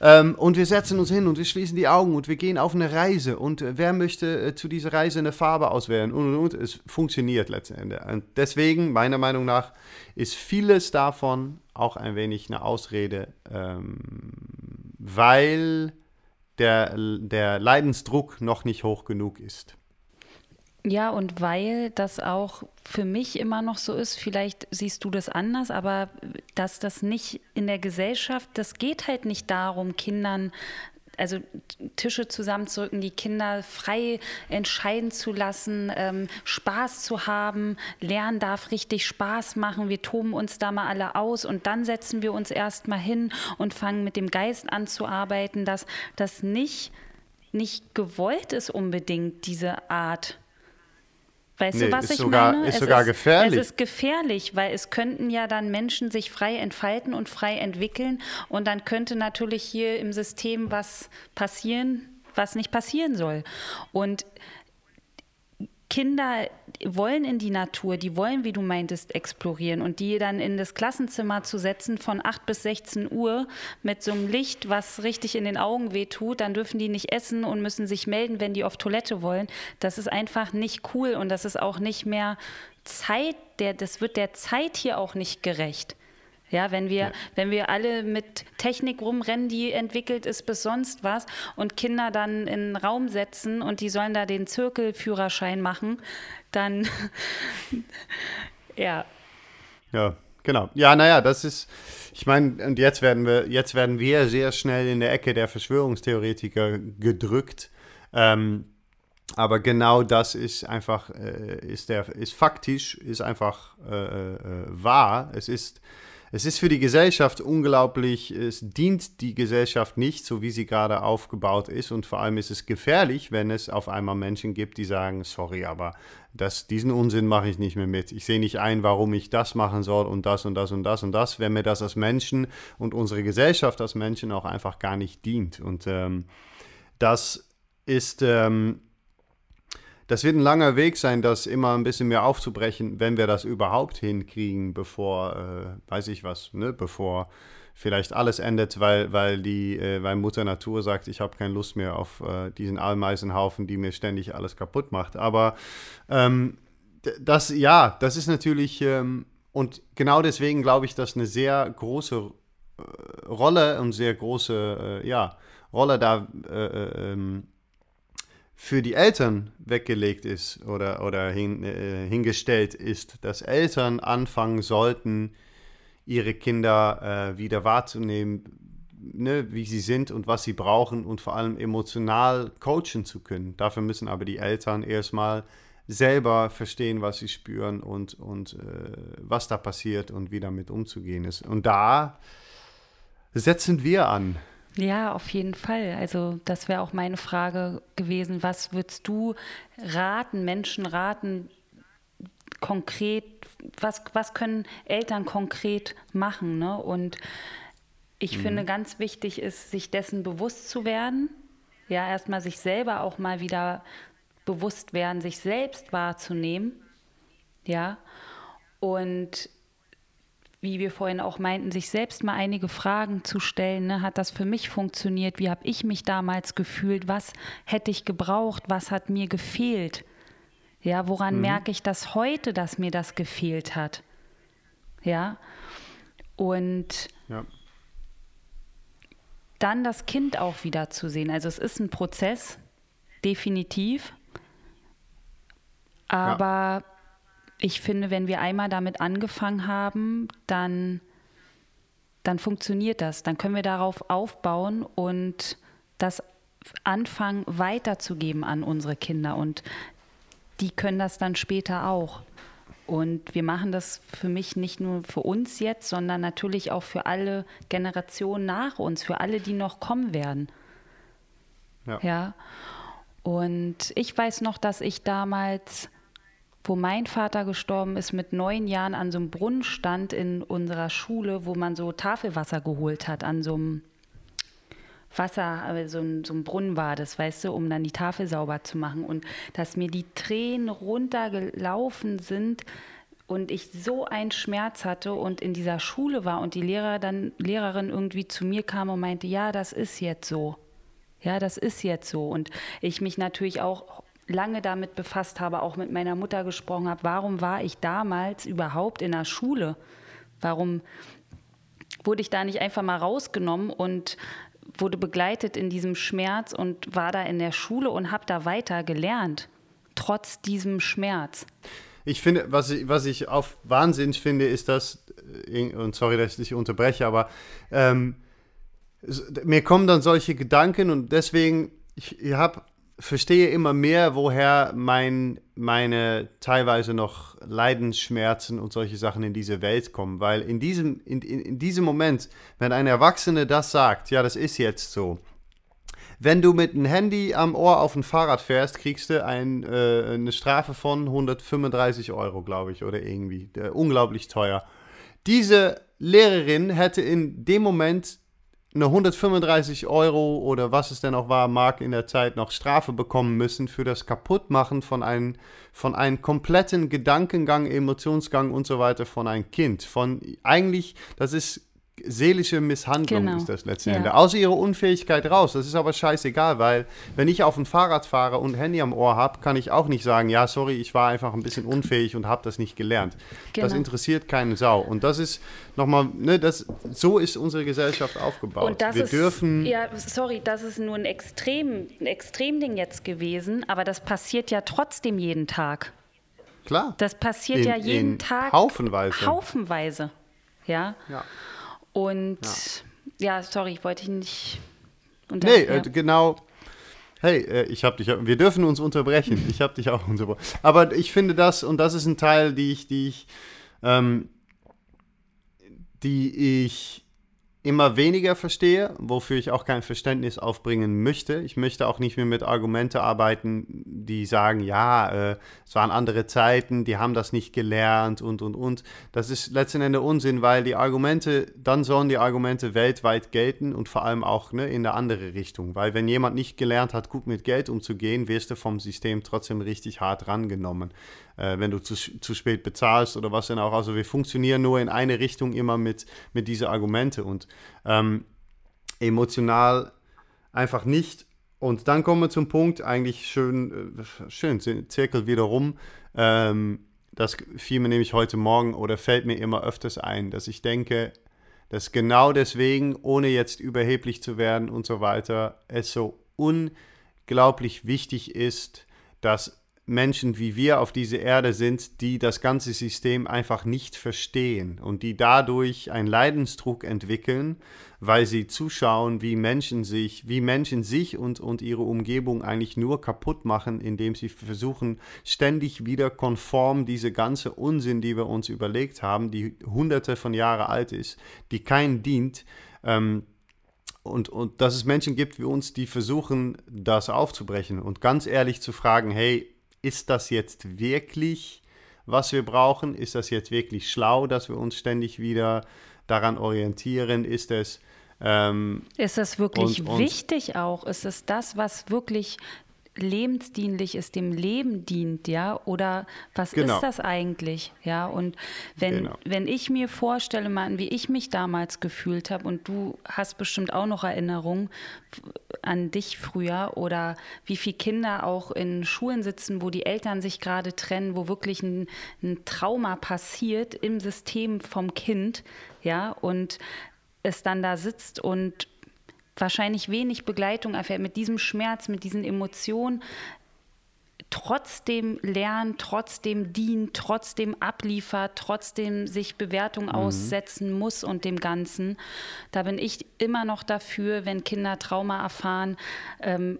Ähm, und wir setzen uns hin und wir schließen die Augen und wir gehen auf eine Reise. Und äh, wer möchte äh, zu dieser Reise eine Farbe auswählen? Und, und, und. Es funktioniert letztendlich. Und deswegen, meiner Meinung nach, ist vieles davon auch ein wenig eine Ausrede, ähm, weil der, der Leidensdruck noch nicht hoch genug ist. Ja, und weil das auch für mich immer noch so ist, vielleicht siehst du das anders, aber dass das nicht in der Gesellschaft, das geht halt nicht darum, Kindern also Tische zusammenzurücken, die Kinder frei entscheiden zu lassen, ähm, Spaß zu haben. Lernen darf richtig Spaß machen. Wir toben uns da mal alle aus und dann setzen wir uns erstmal hin und fangen mit dem Geist an zu arbeiten, dass das nicht, nicht gewollt ist unbedingt, diese Art Weißt nee, du, was ich sogar, meine? Ist es sogar ist, gefährlich. Es ist gefährlich, weil es könnten ja dann Menschen sich frei entfalten und frei entwickeln und dann könnte natürlich hier im System was passieren, was nicht passieren soll. Und Kinder wollen in die Natur, die wollen, wie du meintest, explorieren und die dann in das Klassenzimmer zu setzen von 8 bis 16 Uhr mit so einem Licht, was richtig in den Augen wehtut, dann dürfen die nicht essen und müssen sich melden, wenn die auf Toilette wollen. Das ist einfach nicht cool und das ist auch nicht mehr Zeit, der, das wird der Zeit hier auch nicht gerecht. Ja, wenn wir, ja. wenn wir alle mit Technik rumrennen, die entwickelt ist bis sonst was und Kinder dann in einen Raum setzen und die sollen da den Zirkelführerschein machen, dann ja. Ja, genau. Ja, naja, das ist, ich meine, und jetzt werden wir, jetzt werden wir sehr schnell in der Ecke der Verschwörungstheoretiker gedrückt. Ähm, aber genau das ist einfach, äh, ist der, ist faktisch, ist einfach äh, äh, wahr. Es ist es ist für die Gesellschaft unglaublich, es dient die Gesellschaft nicht, so wie sie gerade aufgebaut ist. Und vor allem ist es gefährlich, wenn es auf einmal Menschen gibt, die sagen, sorry, aber das, diesen Unsinn mache ich nicht mehr mit. Ich sehe nicht ein, warum ich das machen soll und das und das und das und das, wenn mir das als Menschen und unsere Gesellschaft als Menschen auch einfach gar nicht dient. Und ähm, das ist... Ähm, das wird ein langer Weg sein, das immer ein bisschen mehr aufzubrechen, wenn wir das überhaupt hinkriegen, bevor, äh, weiß ich was, ne, bevor vielleicht alles endet, weil, weil die, äh, weil Mutter Natur sagt, ich habe keine Lust mehr auf äh, diesen Ameisenhaufen, die mir ständig alles kaputt macht. Aber ähm, das, ja, das ist natürlich, ähm, und genau deswegen glaube ich, dass eine sehr große äh, Rolle und sehr große, äh, ja, Rolle da äh, ähm, für die Eltern weggelegt ist oder, oder hin, äh, hingestellt ist, dass Eltern anfangen sollten, ihre Kinder äh, wieder wahrzunehmen, ne, wie sie sind und was sie brauchen und vor allem emotional coachen zu können. Dafür müssen aber die Eltern erstmal selber verstehen, was sie spüren und, und äh, was da passiert und wie damit umzugehen ist. Und da setzen wir an. Ja, auf jeden Fall. Also das wäre auch meine Frage gewesen. Was würdest du raten, Menschen raten, konkret, was, was können Eltern konkret machen? Ne? Und ich mhm. finde, ganz wichtig ist, sich dessen bewusst zu werden. Ja, erstmal sich selber auch mal wieder bewusst werden, sich selbst wahrzunehmen. Ja, und wie wir vorhin auch meinten, sich selbst mal einige Fragen zu stellen. Ne? Hat das für mich funktioniert? Wie habe ich mich damals gefühlt? Was hätte ich gebraucht? Was hat mir gefehlt? Ja, woran mhm. merke ich das heute, dass mir das gefehlt hat? Ja, und ja. dann das Kind auch wieder zu sehen. Also es ist ein Prozess, definitiv. Aber ja ich finde, wenn wir einmal damit angefangen haben, dann, dann funktioniert das. Dann können wir darauf aufbauen und das anfangen weiterzugeben an unsere Kinder. Und die können das dann später auch. Und wir machen das für mich nicht nur für uns jetzt, sondern natürlich auch für alle Generationen nach uns, für alle, die noch kommen werden. Ja. ja. Und ich weiß noch, dass ich damals wo mein Vater gestorben ist, mit neun Jahren an so einem Brunnen stand in unserer Schule, wo man so Tafelwasser geholt hat, an so einem Wasser, so ein, so ein Brunnen war das, weißt du, um dann die Tafel sauber zu machen. Und dass mir die Tränen runtergelaufen sind und ich so einen Schmerz hatte und in dieser Schule war und die Lehrer dann, Lehrerin irgendwie zu mir kam und meinte, ja, das ist jetzt so. Ja, das ist jetzt so. Und ich mich natürlich auch lange damit befasst habe, auch mit meiner Mutter gesprochen habe, warum war ich damals überhaupt in der Schule? Warum wurde ich da nicht einfach mal rausgenommen und wurde begleitet in diesem Schmerz und war da in der Schule und habe da weiter gelernt, trotz diesem Schmerz? Ich finde, was ich, was ich auf Wahnsinn finde, ist dass, äh, und sorry, dass ich dich unterbreche, aber ähm, mir kommen dann solche Gedanken und deswegen, ich, ich habe verstehe immer mehr, woher mein, meine teilweise noch Leidensschmerzen und solche Sachen in diese Welt kommen. Weil in diesem, in, in, in diesem Moment, wenn ein Erwachsener das sagt, ja, das ist jetzt so, wenn du mit einem Handy am Ohr auf ein Fahrrad fährst, kriegst du ein, äh, eine Strafe von 135 Euro, glaube ich, oder irgendwie. Äh, unglaublich teuer. Diese Lehrerin hätte in dem Moment eine 135 Euro oder was es denn auch war, Mark in der Zeit noch Strafe bekommen müssen für das Kaputtmachen von einem, von einem kompletten Gedankengang, Emotionsgang und so weiter von einem Kind. Von eigentlich, das ist seelische Misshandlung genau. ist das letztendlich. Ja. Außer ihre Unfähigkeit raus. Das ist aber scheißegal, weil wenn ich auf dem Fahrrad fahre und Handy am Ohr habe, kann ich auch nicht sagen, ja, sorry, ich war einfach ein bisschen unfähig und habe das nicht gelernt. Genau. Das interessiert keine Sau. Und das ist nochmal, ne, das, so ist unsere Gesellschaft aufgebaut. Und das Wir ist, dürfen. Ja, sorry, das ist nur ein Extrem, ein Extremding jetzt gewesen, aber das passiert ja trotzdem jeden Tag. Klar. Das passiert in, ja jeden Tag. Haufenweise. Haufenweise. Ja. Ja. Und ja, ja sorry, ich wollte dich nicht unter Nee, äh, genau. Hey, äh, ich habe dich, wir dürfen uns unterbrechen. Ich habe dich auch unterbrochen. Aber ich finde das, und das ist ein Teil, die ich, die ich, ähm, die ich immer weniger verstehe, wofür ich auch kein Verständnis aufbringen möchte. Ich möchte auch nicht mehr mit Argumente arbeiten, die sagen, ja, äh, es waren andere Zeiten, die haben das nicht gelernt und, und, und. Das ist letzten Endes Unsinn, weil die Argumente, dann sollen die Argumente weltweit gelten und vor allem auch ne, in der andere Richtung. Weil wenn jemand nicht gelernt hat, gut mit Geld umzugehen, wirst du vom System trotzdem richtig hart rangenommen äh, wenn du zu, zu spät bezahlst oder was denn auch. Also wir funktionieren nur in eine Richtung immer mit, mit diesen Argumente und ähm, emotional einfach nicht. Und dann kommen wir zum Punkt, eigentlich schön, äh, schön, Zirkel wieder rum. Ähm, das fiel mir nämlich heute Morgen oder fällt mir immer öfters ein, dass ich denke, dass genau deswegen, ohne jetzt überheblich zu werden und so weiter, es so unglaublich wichtig ist, dass Menschen wie wir auf dieser Erde sind, die das ganze System einfach nicht verstehen und die dadurch einen Leidensdruck entwickeln, weil sie zuschauen, wie Menschen sich, wie Menschen sich und, und ihre Umgebung eigentlich nur kaputt machen, indem sie versuchen, ständig wieder konform diese ganze Unsinn, die wir uns überlegt haben, die hunderte von Jahren alt ist, die keinen dient, ähm, und, und dass es Menschen gibt wie uns, die versuchen, das aufzubrechen und ganz ehrlich zu fragen, hey, ist das jetzt wirklich, was wir brauchen? Ist das jetzt wirklich schlau, dass wir uns ständig wieder daran orientieren? Ist es ähm, ist das wirklich und, und wichtig auch? Ist es das, was wirklich lebensdienlich ist, dem Leben dient, ja? Oder was genau. ist das eigentlich? Ja, und wenn, genau. wenn ich mir vorstelle, Martin, wie ich mich damals gefühlt habe, und du hast bestimmt auch noch Erinnerungen an dich früher oder wie viele Kinder auch in Schulen sitzen, wo die Eltern sich gerade trennen, wo wirklich ein, ein Trauma passiert im System vom Kind, ja, und es dann da sitzt und wahrscheinlich wenig Begleitung erfährt, mit diesem Schmerz, mit diesen Emotionen, trotzdem lernt, trotzdem dient, trotzdem abliefert, trotzdem sich Bewertung mhm. aussetzen muss und dem Ganzen. Da bin ich immer noch dafür, wenn Kinder Trauma erfahren, ähm,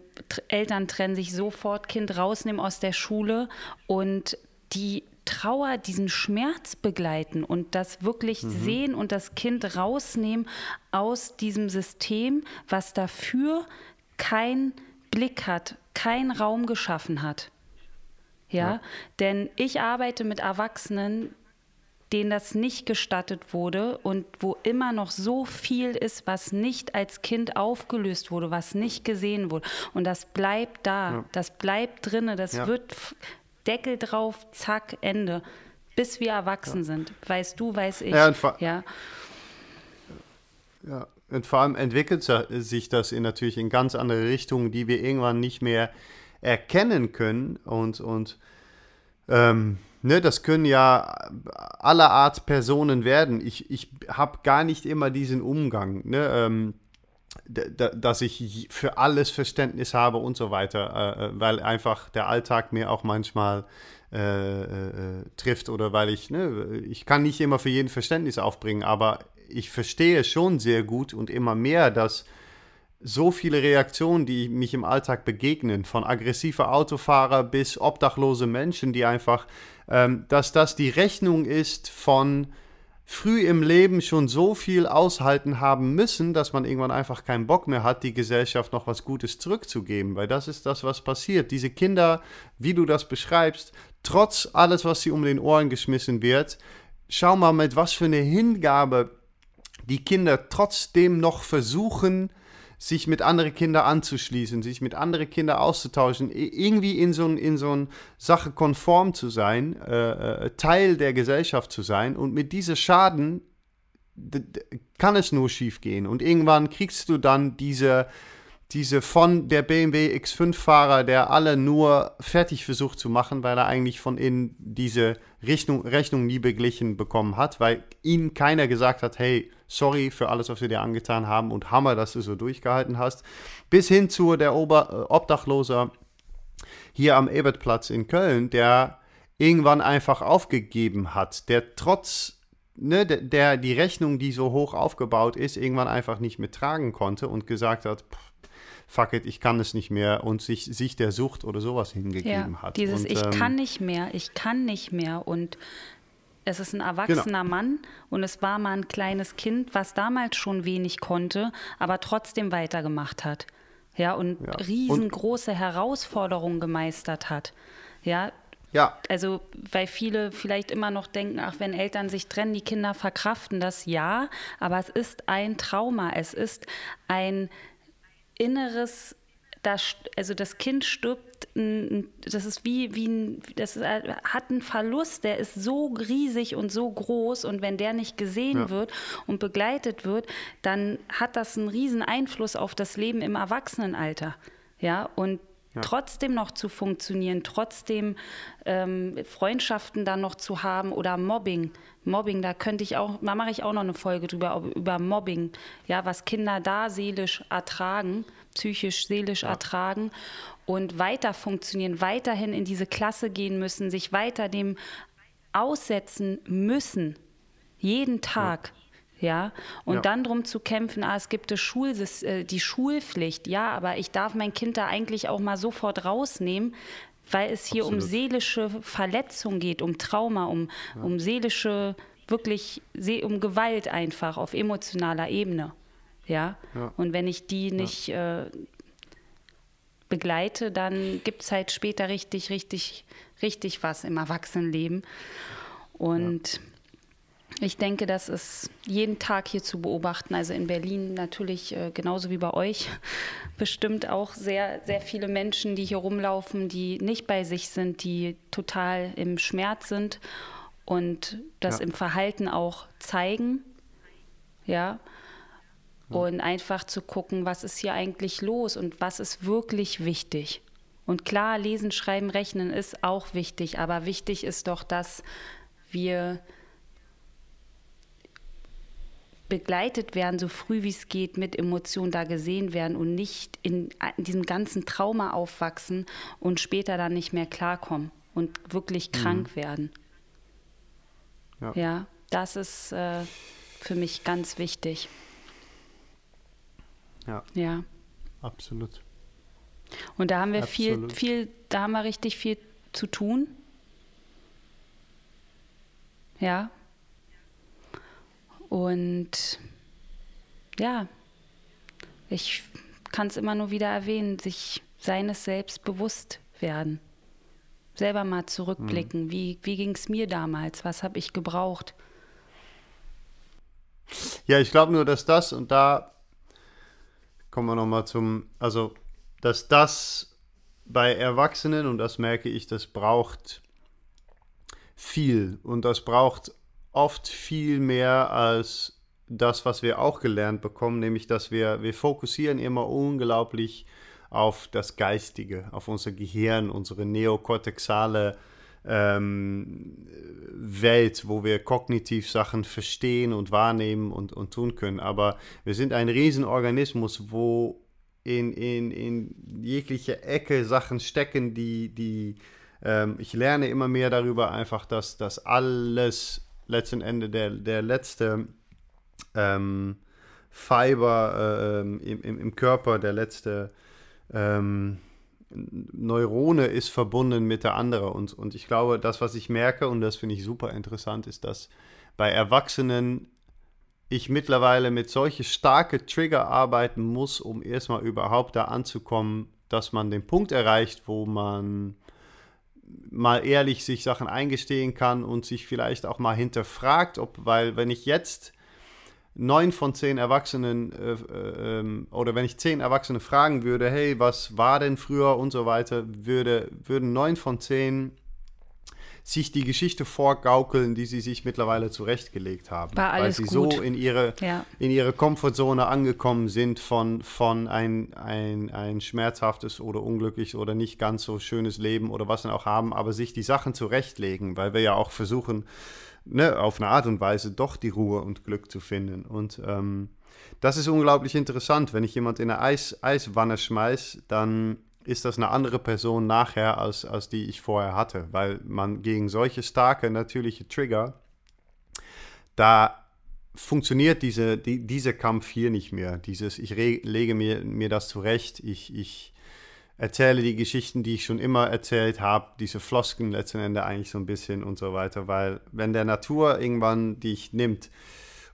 Eltern trennen sich sofort, Kind rausnehmen aus der Schule und die Trauer, diesen Schmerz begleiten und das wirklich mhm. sehen und das Kind rausnehmen aus diesem System, was dafür keinen Blick hat, keinen Raum geschaffen hat. Ja? ja, denn ich arbeite mit Erwachsenen, denen das nicht gestattet wurde und wo immer noch so viel ist, was nicht als Kind aufgelöst wurde, was nicht gesehen wurde. Und das bleibt da, ja. das bleibt drinne, das ja. wird Deckel drauf, zack, Ende. Bis wir erwachsen ja. sind. Weißt du, weiß ich. Ja, ja. ja. Und vor allem entwickelt sich das in, natürlich in ganz andere Richtungen, die wir irgendwann nicht mehr erkennen können. Und, und ähm, ne, das können ja aller Art Personen werden. Ich, ich habe gar nicht immer diesen Umgang. Ne? Ähm, dass ich für alles Verständnis habe und so weiter, äh, äh, weil einfach der Alltag mir auch manchmal äh, äh, trifft oder weil ich, ne, ich kann nicht immer für jeden Verständnis aufbringen, aber ich verstehe schon sehr gut und immer mehr, dass so viele Reaktionen, die mich im Alltag begegnen, von aggressiver Autofahrer bis obdachlose Menschen, die einfach, ähm, dass das die Rechnung ist von früh im Leben schon so viel aushalten haben müssen, dass man irgendwann einfach keinen Bock mehr hat, die Gesellschaft noch was Gutes zurückzugeben. Weil das ist das, was passiert. Diese Kinder, wie du das beschreibst, trotz alles, was sie um den Ohren geschmissen wird, schau mal, mit was für eine Hingabe die Kinder trotzdem noch versuchen, sich mit anderen Kindern anzuschließen, sich mit anderen Kindern auszutauschen, irgendwie in so, in so eine Sache konform zu sein, äh, äh, Teil der Gesellschaft zu sein. Und mit diesem Schaden kann es nur schief gehen. Und irgendwann kriegst du dann diese diese von der BMW X5-Fahrer, der alle nur fertig versucht zu machen, weil er eigentlich von innen diese Rechnung, Rechnung nie beglichen bekommen hat, weil ihm keiner gesagt hat, hey, sorry für alles, was wir dir angetan haben und Hammer, dass du so durchgehalten hast, bis hin zu der Ober äh, Obdachloser hier am Ebertplatz in Köln, der irgendwann einfach aufgegeben hat, der trotz ne, der, der die Rechnung, die so hoch aufgebaut ist, irgendwann einfach nicht mehr tragen konnte und gesagt hat, pff, fuck it, ich kann es nicht mehr und sich, sich der Sucht oder sowas hingegeben ja, hat. Dieses und, Ich ähm, kann nicht mehr, ich kann nicht mehr und Es ist ein erwachsener genau. Mann und es war mal ein kleines Kind, was damals schon wenig konnte, aber trotzdem weitergemacht hat. Ja, und ja. riesengroße und Herausforderungen gemeistert hat. Ja, ja. Also, weil viele vielleicht immer noch denken, ach, wenn Eltern sich trennen, die Kinder verkraften das, ja, aber es ist ein Trauma, es ist ein inneres, das, also das Kind stirbt, das ist wie, wie ein, das ist, hat einen Verlust, der ist so riesig und so groß und wenn der nicht gesehen ja. wird und begleitet wird, dann hat das einen riesen Einfluss auf das Leben im Erwachsenenalter. Ja, und ja. trotzdem noch zu funktionieren, trotzdem ähm, Freundschaften dann noch zu haben oder Mobbing. Mobbing, da könnte ich auch, da mache ich auch noch eine Folge drüber, über Mobbing, ja, was Kinder da seelisch ertragen, psychisch, seelisch ja. ertragen und weiter funktionieren, weiterhin in diese Klasse gehen müssen, sich weiter dem aussetzen müssen, jeden Tag. Ja ja, und ja. dann darum zu kämpfen, ah, es gibt das Schul äh, die Schulpflicht, ja, aber ich darf mein Kind da eigentlich auch mal sofort rausnehmen, weil es hier Absolut. um seelische Verletzung geht, um Trauma, um, ja. um seelische, wirklich, um Gewalt einfach auf emotionaler Ebene, ja, ja. und wenn ich die nicht äh, begleite, dann gibt es halt später richtig, richtig, richtig was im Erwachsenenleben und ich denke, das ist jeden Tag hier zu beobachten. Also in Berlin natürlich äh, genauso wie bei euch bestimmt auch sehr, sehr viele Menschen, die hier rumlaufen, die nicht bei sich sind, die total im Schmerz sind und das ja. im Verhalten auch zeigen. Ja. Und einfach zu gucken, was ist hier eigentlich los und was ist wirklich wichtig. Und klar, lesen, schreiben, rechnen ist auch wichtig, aber wichtig ist doch, dass wir begleitet werden, so früh wie es geht, mit Emotionen da gesehen werden und nicht in, in diesem ganzen Trauma aufwachsen und später dann nicht mehr klarkommen und wirklich mhm. krank werden. Ja. ja, das ist äh, für mich ganz wichtig. Ja. Ja. Absolut. Und da haben wir Absolut. viel, viel, da haben wir richtig viel zu tun. Ja, und ja, ich kann es immer nur wieder erwähnen, sich seines Selbst bewusst werden. Selber mal zurückblicken. Mhm. Wie, wie ging es mir damals? Was habe ich gebraucht? Ja, ich glaube nur, dass das und da kommen wir nochmal zum, also, dass das bei Erwachsenen, und das merke ich, das braucht viel und das braucht oft viel mehr als das, was wir auch gelernt bekommen, nämlich dass wir, wir fokussieren immer unglaublich auf das Geistige, auf unser Gehirn, unsere neokortexale ähm, Welt, wo wir kognitiv Sachen verstehen und wahrnehmen und, und tun können. Aber wir sind ein Riesenorganismus, wo in, in, in jegliche Ecke Sachen stecken, die, die ähm, ich lerne immer mehr darüber einfach, dass das alles letzten Ende der, der letzte ähm, Fiber äh, ähm, im, im, Körper, der letzte ähm, Neurone ist verbunden mit der andere. Und, und ich glaube, das, was ich merke, und das finde ich super interessant, ist, dass bei Erwachsenen ich mittlerweile mit solchen starken Trigger arbeiten muss, um erstmal überhaupt da anzukommen, dass man den Punkt erreicht, wo man mal ehrlich sich Sachen eingestehen kann und sich vielleicht auch mal hinterfragt, ob, weil wenn ich jetzt neun von zehn Erwachsenen äh, äh, ähm, oder wenn ich zehn Erwachsene fragen würde, hey, was war denn früher und so weiter, würde, würden neun von zehn sich die Geschichte vorgaukeln, die sie sich mittlerweile zurechtgelegt haben. War alles weil sie gut. so in ihre, ja. in ihre Komfortzone angekommen sind von, von ein, ein, ein schmerzhaftes oder unglückliches oder nicht ganz so schönes Leben oder was sie auch haben, aber sich die Sachen zurechtlegen, weil wir ja auch versuchen, ne, auf eine Art und Weise doch die Ruhe und Glück zu finden. Und ähm, das ist unglaublich interessant. Wenn ich jemand in eine Eis, Eiswanne schmeiß, dann ist das eine andere Person nachher, als, als die ich vorher hatte. Weil man gegen solche starke natürliche Trigger, da funktioniert diese, die, dieser Kampf hier nicht mehr. Dieses, ich lege mir, mir das zurecht, ich, ich erzähle die Geschichten, die ich schon immer erzählt habe, diese Flosken letzten Endes eigentlich so ein bisschen und so weiter, weil wenn der Natur irgendwann dich nimmt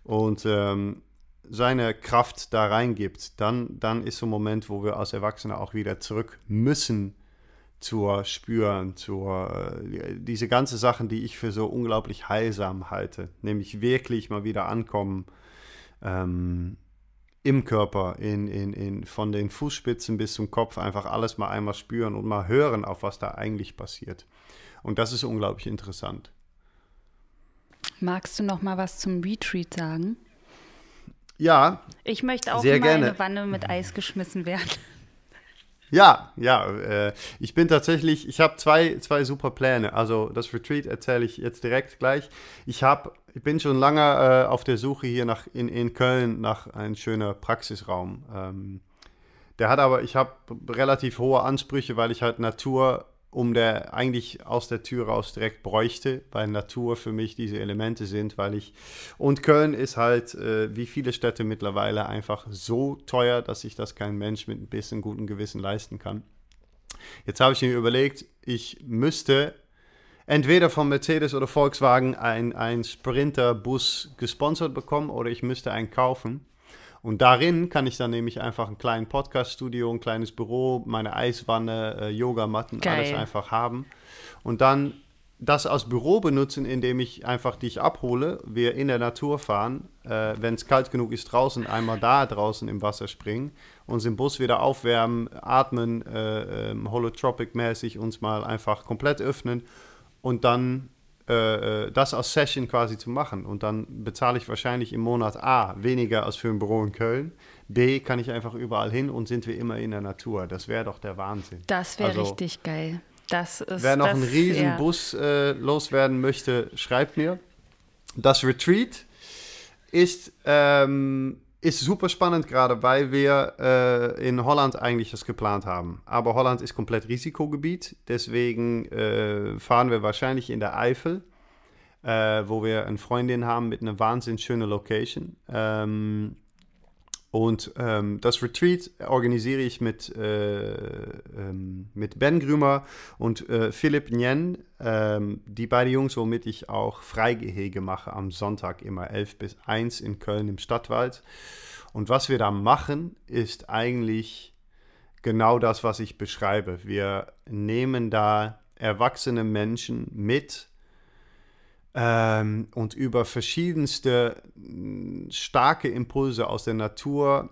und ähm, seine Kraft da reingibt, dann, dann ist so ein Moment, wo wir als Erwachsene auch wieder zurück müssen zur Spüren, zur äh, diese ganze Sachen, die ich für so unglaublich heilsam halte, nämlich wirklich mal wieder ankommen ähm, im Körper, in, in, in, von den Fußspitzen bis zum Kopf, einfach alles mal einmal spüren und mal hören, auf was da eigentlich passiert. Und das ist unglaublich interessant. Magst du noch mal was zum Retreat sagen? Ja. Ich möchte auch sehr mal gerne. eine Wanne mit Eis geschmissen werden. Ja, ja, äh, ich bin tatsächlich, ich habe zwei, zwei super Pläne. Also das Retreat erzähle ich jetzt direkt gleich. Ich habe, ich bin schon lange äh, auf der Suche hier nach in, in Köln nach einem schönen Praxisraum. Ähm, der hat aber, ich habe relativ hohe Ansprüche, weil ich halt Natur um der eigentlich aus der Tür raus direkt bräuchte, weil Natur für mich diese Elemente sind, weil ich und Köln ist halt äh, wie viele Städte mittlerweile einfach so teuer, dass sich das kein Mensch mit ein bisschen gutem Gewissen leisten kann. Jetzt habe ich mir überlegt, ich müsste entweder von Mercedes oder Volkswagen ein, ein Sprinter-Bus gesponsert bekommen oder ich müsste einen kaufen. Und darin kann ich dann nämlich einfach ein kleines Podcast-Studio, ein kleines Büro, meine Eiswanne, äh, Yogamatten, Geil. alles einfach haben. Und dann das als Büro benutzen, indem ich einfach dich abhole, wir in der Natur fahren, äh, wenn es kalt genug ist draußen, einmal da draußen im Wasser springen, uns im Bus wieder aufwärmen, atmen, äh, ähm, holotropic-mäßig uns mal einfach komplett öffnen und dann äh, äh, das als Session quasi zu machen. Und dann bezahle ich wahrscheinlich im Monat A weniger als für ein Büro in Köln. B kann ich einfach überall hin und sind wir immer in der Natur. Das wäre doch der Wahnsinn. Das wäre Also, richtig geil. Das ist, Wer noch das, einen riesen ja. Bus äh, loswerden möchte, schreibt mir. Das Retreat ist, ähm, ist super spannend gerade, weil wir äh, in Holland eigentlich das geplant haben. Aber Holland ist komplett Risikogebiet. Deswegen äh, fahren wir wahrscheinlich in der Eifel, äh, wo wir eine Freundin haben mit einer wahnsinnig schönen Location. Ähm, und ähm, das Retreat organisiere ich mit, äh, ähm, mit Ben Grümer und äh, Philipp Nyen, ähm, die beiden Jungs, womit ich auch Freigehege mache am Sonntag immer 11 bis 1 in Köln im Stadtwald. Und was wir da machen, ist eigentlich genau das, was ich beschreibe. Wir nehmen da erwachsene Menschen mit ähm, und über verschiedenste mh, starke Impulse aus der Natur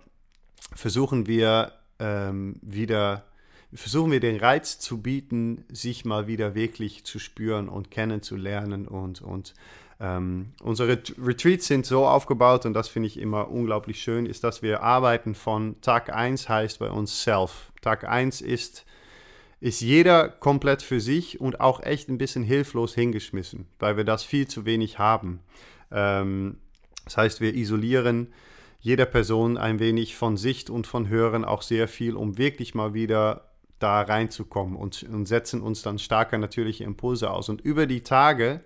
versuchen wir ähm, wieder, versuchen wir den Reiz zu bieten, sich mal wieder wirklich zu spüren und kennenzulernen und, und ähm, unsere Ret- Retreats sind so aufgebaut und das finde ich immer unglaublich schön, ist, dass wir arbeiten von Tag 1 heißt bei uns Self. Tag 1 ist ist jeder komplett für sich und auch echt ein bisschen hilflos hingeschmissen, weil wir das viel zu wenig haben. Ähm, das heißt, wir isolieren jeder Person ein wenig von Sicht und von Hören auch sehr viel, um wirklich mal wieder da reinzukommen und, und setzen uns dann starke natürliche Impulse aus. Und über die Tage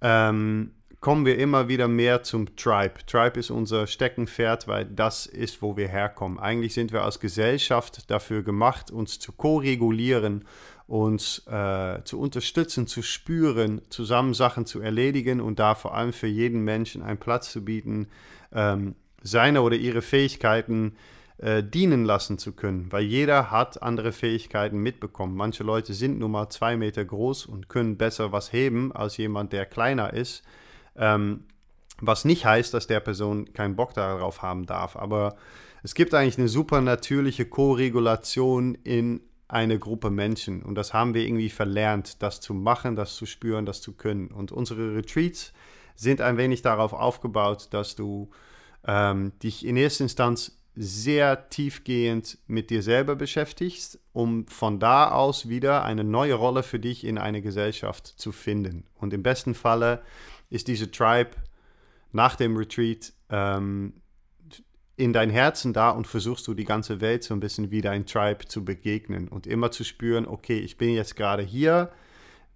ähm, kommen wir immer wieder mehr zum Tribe. Tribe ist unser Steckenpferd, weil das ist, wo wir herkommen. Eigentlich sind wir als Gesellschaft dafür gemacht, uns zu ko-regulieren, uns äh, zu unterstützen, zu spüren, zusammen Sachen zu erledigen und da vor allem für jeden Menschen einen Platz zu bieten, ähm, seine oder ihre Fähigkeiten äh, dienen lassen zu können, weil jeder hat andere Fähigkeiten mitbekommen. Manche Leute sind nun mal zwei Meter groß und können besser was heben als jemand, der kleiner ist. Ähm, was nicht heißt, dass der Person keinen Bock darauf haben darf. Aber es gibt eigentlich eine super natürliche Koregulation in eine Gruppe Menschen. Und das haben wir irgendwie verlernt, das zu machen, das zu spüren, das zu können. Und unsere Retreats sind ein wenig darauf aufgebaut, dass du ähm, dich in erster Instanz sehr tiefgehend mit dir selber beschäftigst, um von da aus wieder eine neue Rolle für dich in eine Gesellschaft zu finden. Und im besten Falle ist diese Tribe nach dem Retreat ähm, in dein Herzen da und versuchst du die ganze Welt so ein bisschen wie dein Tribe zu begegnen und immer zu spüren, okay, ich bin jetzt gerade hier,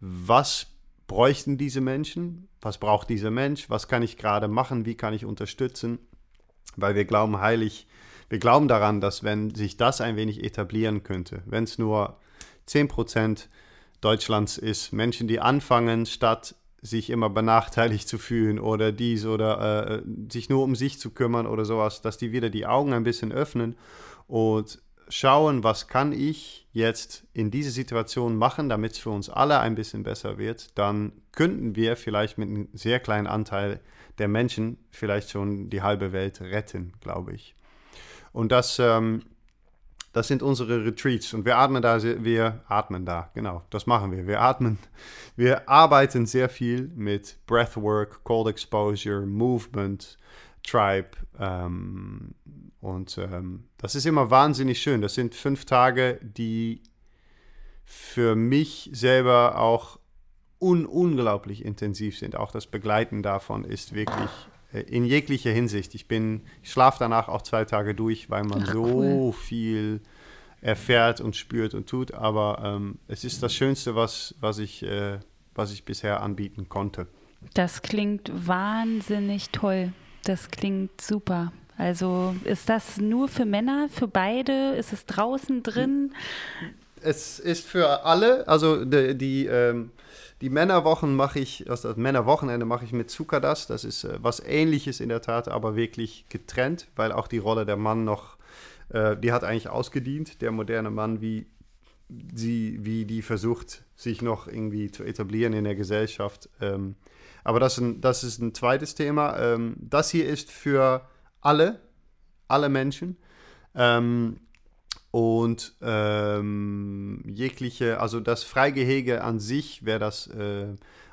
was bräuchten diese Menschen, was braucht dieser Mensch, was kann ich gerade machen, wie kann ich unterstützen, weil wir glauben heilig, wir glauben daran, dass wenn sich das ein wenig etablieren könnte, wenn es nur 10% Deutschlands ist, Menschen, die anfangen, statt sich immer benachteiligt zu fühlen oder dies oder äh, sich nur um sich zu kümmern oder sowas, dass die wieder die Augen ein bisschen öffnen und schauen, was kann ich jetzt in dieser Situation machen, damit es für uns alle ein bisschen besser wird, dann könnten wir vielleicht mit einem sehr kleinen Anteil der Menschen vielleicht schon die halbe Welt retten, glaube ich. Und das, ähm, das sind unsere Retreats und wir atmen da, wir atmen da, genau, das machen wir. Wir atmen, wir arbeiten sehr viel mit Breathwork, Cold Exposure, Movement, Tribe. Ähm, und ähm, das ist immer wahnsinnig schön. Das sind fünf Tage, die für mich selber auch un unglaublich intensiv sind. Auch das Begleiten davon ist wirklich in jeglicher Hinsicht. Ich bin, ich schlafe danach auch zwei Tage durch, weil man Ach, so cool. viel erfährt und spürt und tut. Aber ähm, es ist das Schönste, was, was, ich, äh, was ich bisher anbieten konnte. Das klingt wahnsinnig toll. Das klingt super. Also ist das nur für Männer, für beide? Ist es draußen drin? Es ist für alle. Also die, die, ähm, die Männerwochen mache ich, also das Männerwochenende mache ich mit Zukadas. Das ist äh, was ähnliches in der Tat, aber wirklich getrennt, weil auch die Rolle der Mann noch, äh, die hat eigentlich ausgedient. Der moderne Mann, wie sie, wie die versucht, sich noch irgendwie zu etablieren in der Gesellschaft. Ähm, aber das, ein, das ist ein zweites Thema. Ähm, das hier ist für alle, alle Menschen. Ähm, und ähm, jegliche, also das Freigehege an sich, wer das äh,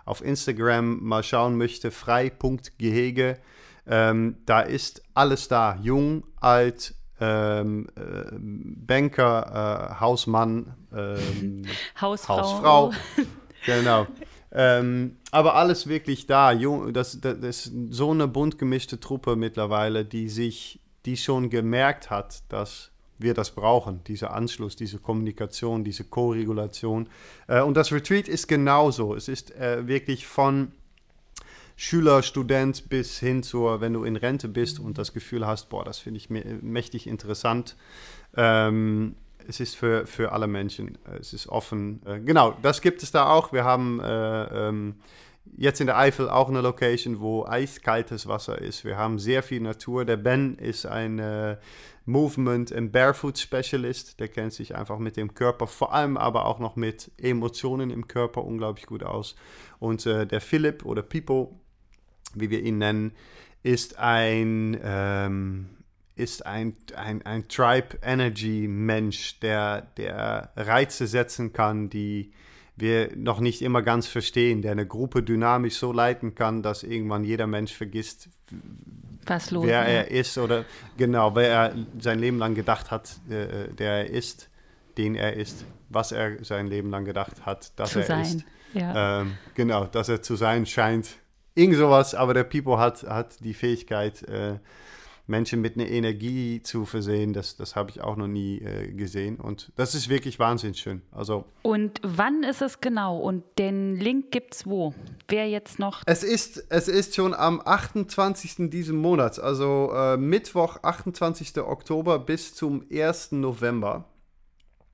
auf Instagram mal schauen möchte, frei.gehege, ähm, da ist alles da. Jung, alt, ähm, äh, Banker, äh, Hausmann, ähm, Hausfrau. Hausfrau. genau. Ähm, aber alles wirklich da. Das, das, ist so eine bunt gemischte Truppe mittlerweile, die sich, die schon gemerkt hat, dass wir das brauchen, dieser Anschluss, diese Kommunikation, diese Co-Regulation. Äh, und das Retreat ist genauso. Es ist äh, wirklich von Schüler, Student bis hin zur, wenn du in Rente bist und das Gefühl hast, boah, das finde ich mächtig interessant. Ähm, es ist für, für alle Menschen. Es ist offen. Äh, genau, das gibt es da auch. Wir haben äh, ähm, jetzt in der Eifel auch eine Location, wo eiskaltes Wasser ist. Wir haben sehr viel Natur. Der Ben ist ein äh, Movement- und Barefoot-Specialist. Der kennt sich einfach mit dem Körper, vor allem aber auch noch mit Emotionen im Körper unglaublich gut aus. Und äh, der Philipp oder Pipo, wie wir ihn nennen, ist ein... Ähm, ist ein, ein, ein Tribe-Energy-Mensch, der, der Reize setzen kann, die wir noch nicht immer ganz verstehen, der eine Gruppe dynamisch so leiten kann, dass irgendwann jeder Mensch vergisst, Was los, wer er ist oder genau, wer er sein Leben lang gedacht hat, äh, der er ist, den er ist, was er sein Leben lang gedacht hat, dass zu er sein. ist. Ja. Ähm, genau, dass er zu sein scheint. Irgend sowas, aber der Pipo hat, hat die Fähigkeit, äh, Menschen mit einer Energie zu versehen, das, das habe ich auch noch nie äh, gesehen. Und das ist wirklich wahnsinnig schön. Also, und wann ist es genau? Und den Link gibt es wo? Wer jetzt noch? Es ist, es ist schon am 28. diesen Monats, also äh, Mittwoch, 28. Oktober bis zum 1. November.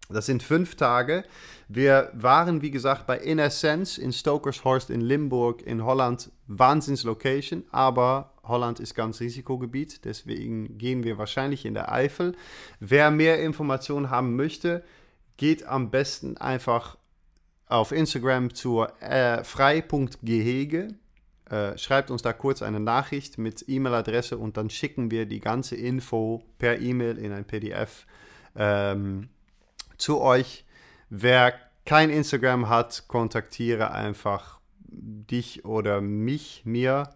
Das sind fünf Tage. Wir waren, wie gesagt, bei Inner Sense in Stokershorst in Limburg in Holland. Wahnsinns-Location, aber Holland ist ganz Risikogebiet, deswegen gehen wir wahrscheinlich in der Eifel. Wer mehr Informationen haben möchte, geht am besten einfach auf Instagram zur äh, frei.gehege. Äh, schreibt uns da kurz eine Nachricht mit E-Mail-Adresse und dann schicken wir die ganze Info per E-Mail in ein PDF ähm, zu euch. Wer kein Instagram hat, kontaktiere einfach dich oder mich, mir.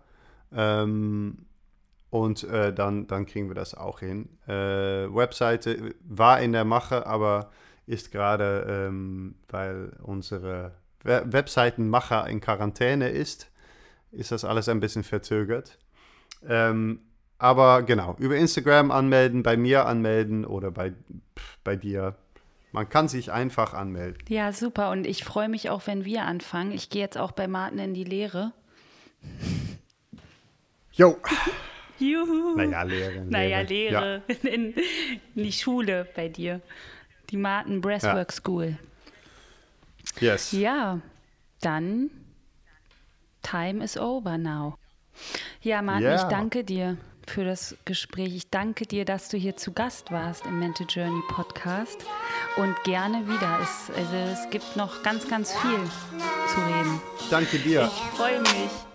Ähm, und äh, dann, dann kriegen wir das auch hin. Äh, Webseite war in der Mache, aber ist gerade, ähm, weil unsere Webseitenmacher in Quarantäne ist, ist das alles ein bisschen verzögert. Ähm, aber genau, über Instagram anmelden, bei mir anmelden oder bei, bei dir. Man kann sich einfach anmelden. Ja, super. Und ich freue mich auch, wenn wir anfangen. Ich gehe jetzt auch bei Martin in die Lehre. Jo. Juhu. Naja, Lehre. Naja, Lehre. Ja. In, in, die Schule bei dir. Die Martin Breastwork ja. School. Yes. Ja, dann time is over now. Ja, Martin, yeah. ich danke dir für das Gespräch. Ich danke dir, dass du hier zu Gast warst im Mental Journey Podcast und gerne wieder. Es, also, es gibt noch ganz, ganz viel zu reden. Danke dir. Ich freue mich.